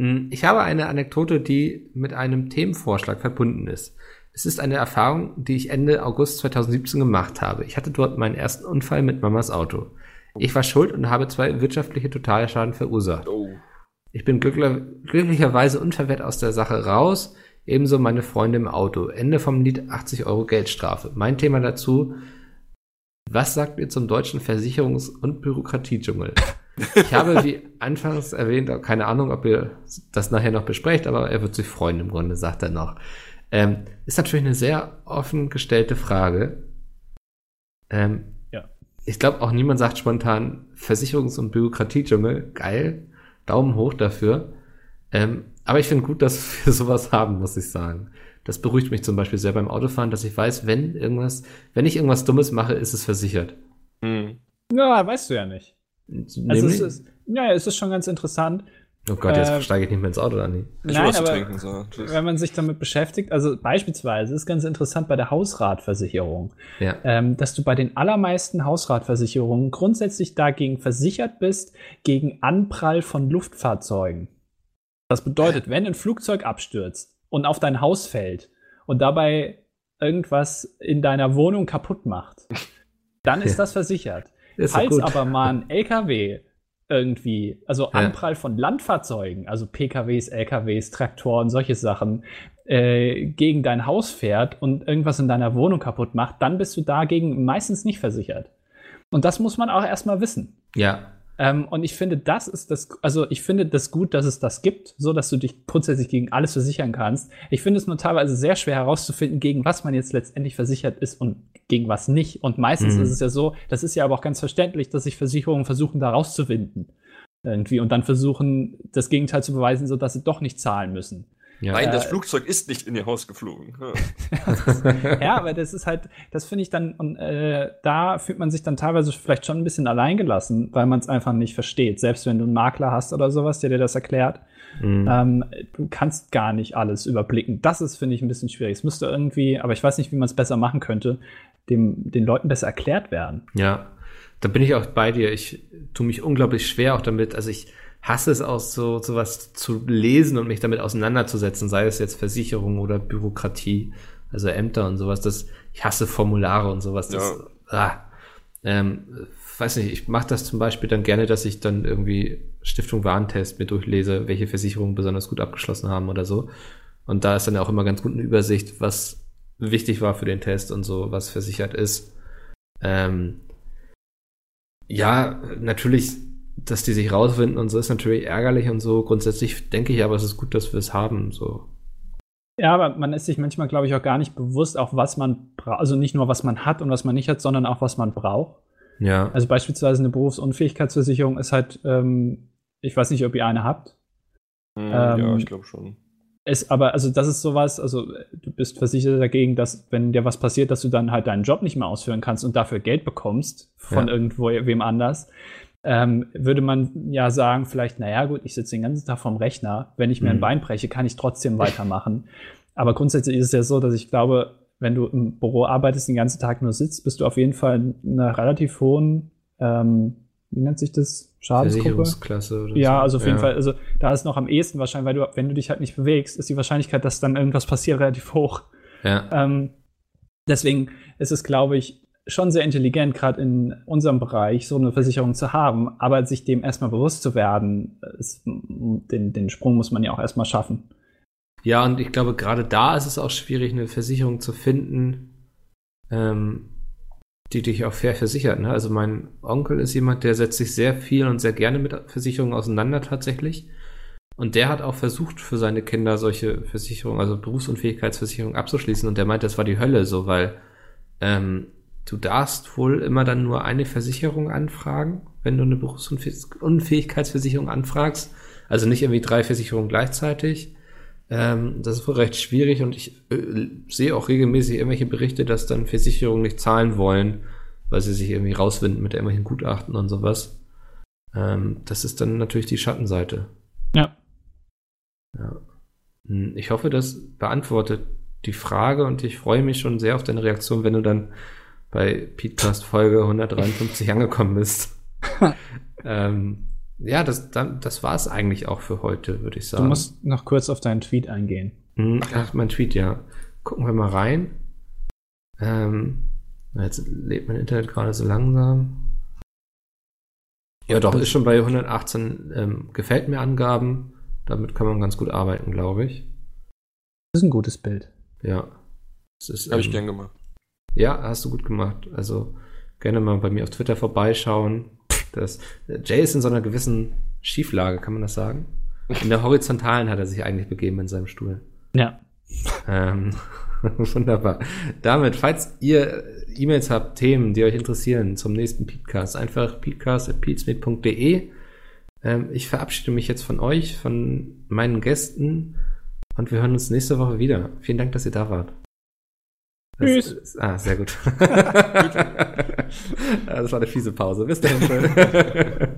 Hm, Ich habe eine Anekdote, die mit einem Themenvorschlag verbunden ist. Es ist eine Erfahrung, die ich Ende August 2017 gemacht habe. Ich hatte dort meinen ersten Unfall mit Mamas Auto. Ich war schuld und habe zwei wirtschaftliche Totalschaden verursacht. Oh. Ich bin glückler, glücklicherweise unverwehrt aus der Sache raus, ebenso meine Freunde im Auto. Ende vom Lied 80 Euro Geldstrafe. Mein Thema dazu, was sagt ihr zum deutschen Versicherungs- und Bürokratiedschungel? Ich habe, wie anfangs erwähnt, keine Ahnung, ob ihr das nachher noch besprecht, aber er wird sich freuen im Grunde, sagt er noch. Ähm, ist natürlich eine sehr offen gestellte Frage. Ähm, Ja. Ich glaube, auch niemand sagt spontan Versicherungs- und Bürokratiedschungel. Geil. Daumen hoch dafür. Ähm, aber ich finde gut, dass wir sowas haben, muss ich sagen. Das beruhigt mich zum Beispiel sehr beim Autofahren, dass ich weiß, wenn irgendwas, wenn ich irgendwas Dummes mache, ist es versichert. Hm. Ja, weißt du ja nicht. Also es ist, ja, es ist schon ganz interessant. oh Gott, jetzt äh, steige ich nicht mehr ins Auto, Dani. Ich Nein, aber trinken. So. Wenn man sich damit beschäftigt, also beispielsweise ist ganz interessant bei der Hausratversicherung, Ja. ähm, dass du bei den allermeisten Hausratversicherungen grundsätzlich dagegen versichert bist, gegen Anprall von Luftfahrzeugen. Das bedeutet, wenn ein Flugzeug abstürzt und auf dein Haus fällt und dabei irgendwas in deiner Wohnung kaputt macht, dann ist Ja. das versichert. Falls aber mal ein LKW irgendwie, also Ja. Anprall von Landfahrzeugen, also PKWs, LKWs, Traktoren, solche Sachen, äh, gegen dein Haus fährt und irgendwas in deiner Wohnung kaputt macht, dann bist du dagegen meistens nicht versichert. Und das muss man auch erstmal wissen. Ja. Ähm, und ich finde, das ist das, also ich finde das gut, dass es das gibt, so dass du dich grundsätzlich gegen alles versichern kannst. Ich finde es nur teilweise sehr schwer herauszufinden, gegen was man jetzt letztendlich versichert ist und gegen was nicht. Und meistens Mhm. ist es ja so, das ist ja aber auch ganz verständlich, dass sich Versicherungen versuchen, da rauszuwinden. Irgendwie und dann versuchen, das Gegenteil zu beweisen, so dass sie doch nicht zahlen müssen. Ja. Nein, das Äh, Flugzeug ist nicht in ihr Haus geflogen. Ja. ja, aber das ist halt, das finde ich dann, und äh, da fühlt man sich dann teilweise vielleicht schon ein bisschen alleingelassen, weil man es einfach nicht versteht. Selbst wenn du einen Makler hast oder sowas, der dir das erklärt, Mhm. ähm, du kannst gar nicht alles überblicken. Das ist, finde ich, ein bisschen schwierig. Es müsste irgendwie, aber ich weiß nicht, wie man es besser machen könnte, dem, den Leuten besser erklärt werden. Ja, da bin ich auch bei dir. Ich tue mich unglaublich schwer auch damit. Also ich hasse es auch so sowas zu lesen und mich damit auseinanderzusetzen, sei es jetzt Versicherung oder Bürokratie, also Ämter und sowas. Das, ich hasse Formulare und sowas. Das, ah, ähm, weiß nicht, ich mache das zum Beispiel dann gerne, dass ich dann irgendwie Stiftung Warentest mir durchlese, welche Versicherungen besonders gut abgeschlossen haben oder so. Und da ist dann auch immer ganz gut eine Übersicht, was wichtig war für den Test und so, was versichert ist. Ähm, ja, natürlich, dass die sich rausfinden und so ist natürlich ärgerlich und so. Grundsätzlich denke ich aber, es ist gut, dass wir es haben. So. Ja, aber man ist sich manchmal, glaube ich, auch gar nicht bewusst, auch was man braucht. Also nicht nur, was man hat und was man nicht hat, sondern auch, was man braucht. Ja. Also beispielsweise eine Berufsunfähigkeitsversicherung ist halt, ähm, ich weiß nicht, ob ihr eine habt. Hm, ja, Ähm, ich glaube schon. Ist aber, also das ist sowas, also äh, du bist versichert dagegen, dass, wenn dir was passiert, dass du dann halt deinen Job nicht mehr ausführen kannst und dafür Geld bekommst von Ja. irgendwo wem anders, ähm, würde man ja sagen, vielleicht, naja, gut, ich sitze den ganzen Tag vorm Rechner, wenn ich mir ein Mhm. Bein breche, kann ich trotzdem weitermachen. aber grundsätzlich ist es ja so, dass ich glaube, wenn du im Büro arbeitest, den ganzen Tag nur sitzt, bist du auf jeden Fall in einer relativ hohen, ähm, wie nennt sich das? Schadensgruppe? Ja, so. also auf jeden Fall, also da ist noch am ehesten wahrscheinlich, weil du, wenn du dich halt nicht bewegst, ist die Wahrscheinlichkeit, dass dann irgendwas passiert, relativ hoch. Ja. Ähm, deswegen ist es, glaube ich, schon sehr intelligent, gerade in unserem Bereich so eine Versicherung zu haben, aber sich dem erstmal bewusst zu werden, ist, den, den Sprung muss man ja auch erstmal schaffen. Ja, und ich glaube, gerade da ist es auch schwierig, eine Versicherung zu finden, ähm, die dich auch fair versichert. Ne? Also mein Onkel ist jemand, der setzt sich sehr viel und sehr gerne mit Versicherungen auseinander tatsächlich. Und der hat auch versucht, für seine Kinder solche Versicherungen, also Berufsunfähigkeitsversicherungen abzuschließen. Und der meint, das war die Hölle so, weil ähm, du darfst wohl immer dann nur eine Versicherung anfragen, wenn du eine Berufsunfähigkeitsversicherung anfragst. Also nicht irgendwie drei Versicherungen gleichzeitig. Ähm, das ist wohl recht schwierig und ich äh, sehe auch regelmäßig irgendwelche Berichte, dass dann Versicherungen nicht zahlen wollen, weil sie sich irgendwie rauswinden mit irgendwelchen Gutachten und sowas. Ähm, das ist dann natürlich die Schattenseite. Ja. Ja. Hm, Ich hoffe, das beantwortet die Frage und ich freue mich schon sehr auf deine Reaktion, wenn du dann bei Podcast Folge 153 angekommen bist. ähm, ja, das, das war es eigentlich auch für heute, würde ich Du sagen. musst noch kurz auf deinen Tweet eingehen. Hm, Ach, mein Tweet, ja. Gucken wir mal rein. Ähm, jetzt lädt mein Internet gerade so langsam. Ja, doch, ist schon bei 118 ähm, gefällt mir Angaben. Damit kann man ganz gut arbeiten, glaube ich. Das ist ein gutes Bild. Ja. Das ist, Habe ich ähm, gern gemacht. Ja, hast du gut gemacht. Also gerne mal bei mir auf Twitter vorbeischauen. Das, Jay ist in so einer gewissen Schieflage, kann man das sagen? In der horizontalen hat er sich eigentlich begeben in seinem Stuhl. Ja. Ähm, wunderbar. Damit, falls ihr E-Mails habt, Themen, die euch interessieren zum nächsten Podcast, einfach podcast.peatsmith.de. Ähm, ich verabschiede mich jetzt von euch, von meinen Gästen und wir hören uns nächste Woche wieder. Vielen Dank, dass ihr da wart. Das Tschüss. ist- ah, sehr gut. Ja, das war eine fiese Pause. Bis dann.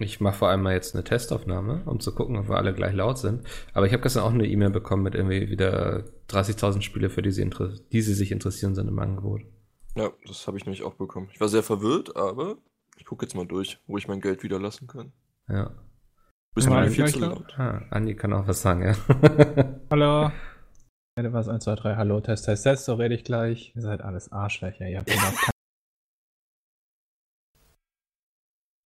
Ich mache vor allem mal jetzt eine Testaufnahme, um zu gucken, ob wir alle gleich laut sind. Aber ich habe gestern auch eine E-Mail bekommen mit irgendwie wieder 30.000 Spiele, für die sie, inter- die sie sich interessieren, sind im Angebot. Ja, das habe ich nämlich auch bekommen. Ich war sehr verwirrt, aber ich gucke jetzt mal durch, wo ich mein Geld wieder lassen kann. Ja. Bist ich viel zu laut. Ah, Andi kann auch was sagen, ja. Hallo. Was 1, 2, 3, hallo, Test, Test, Test, so rede ich gleich. Ihr seid alles Arschlöcher, ihr habt überhaupt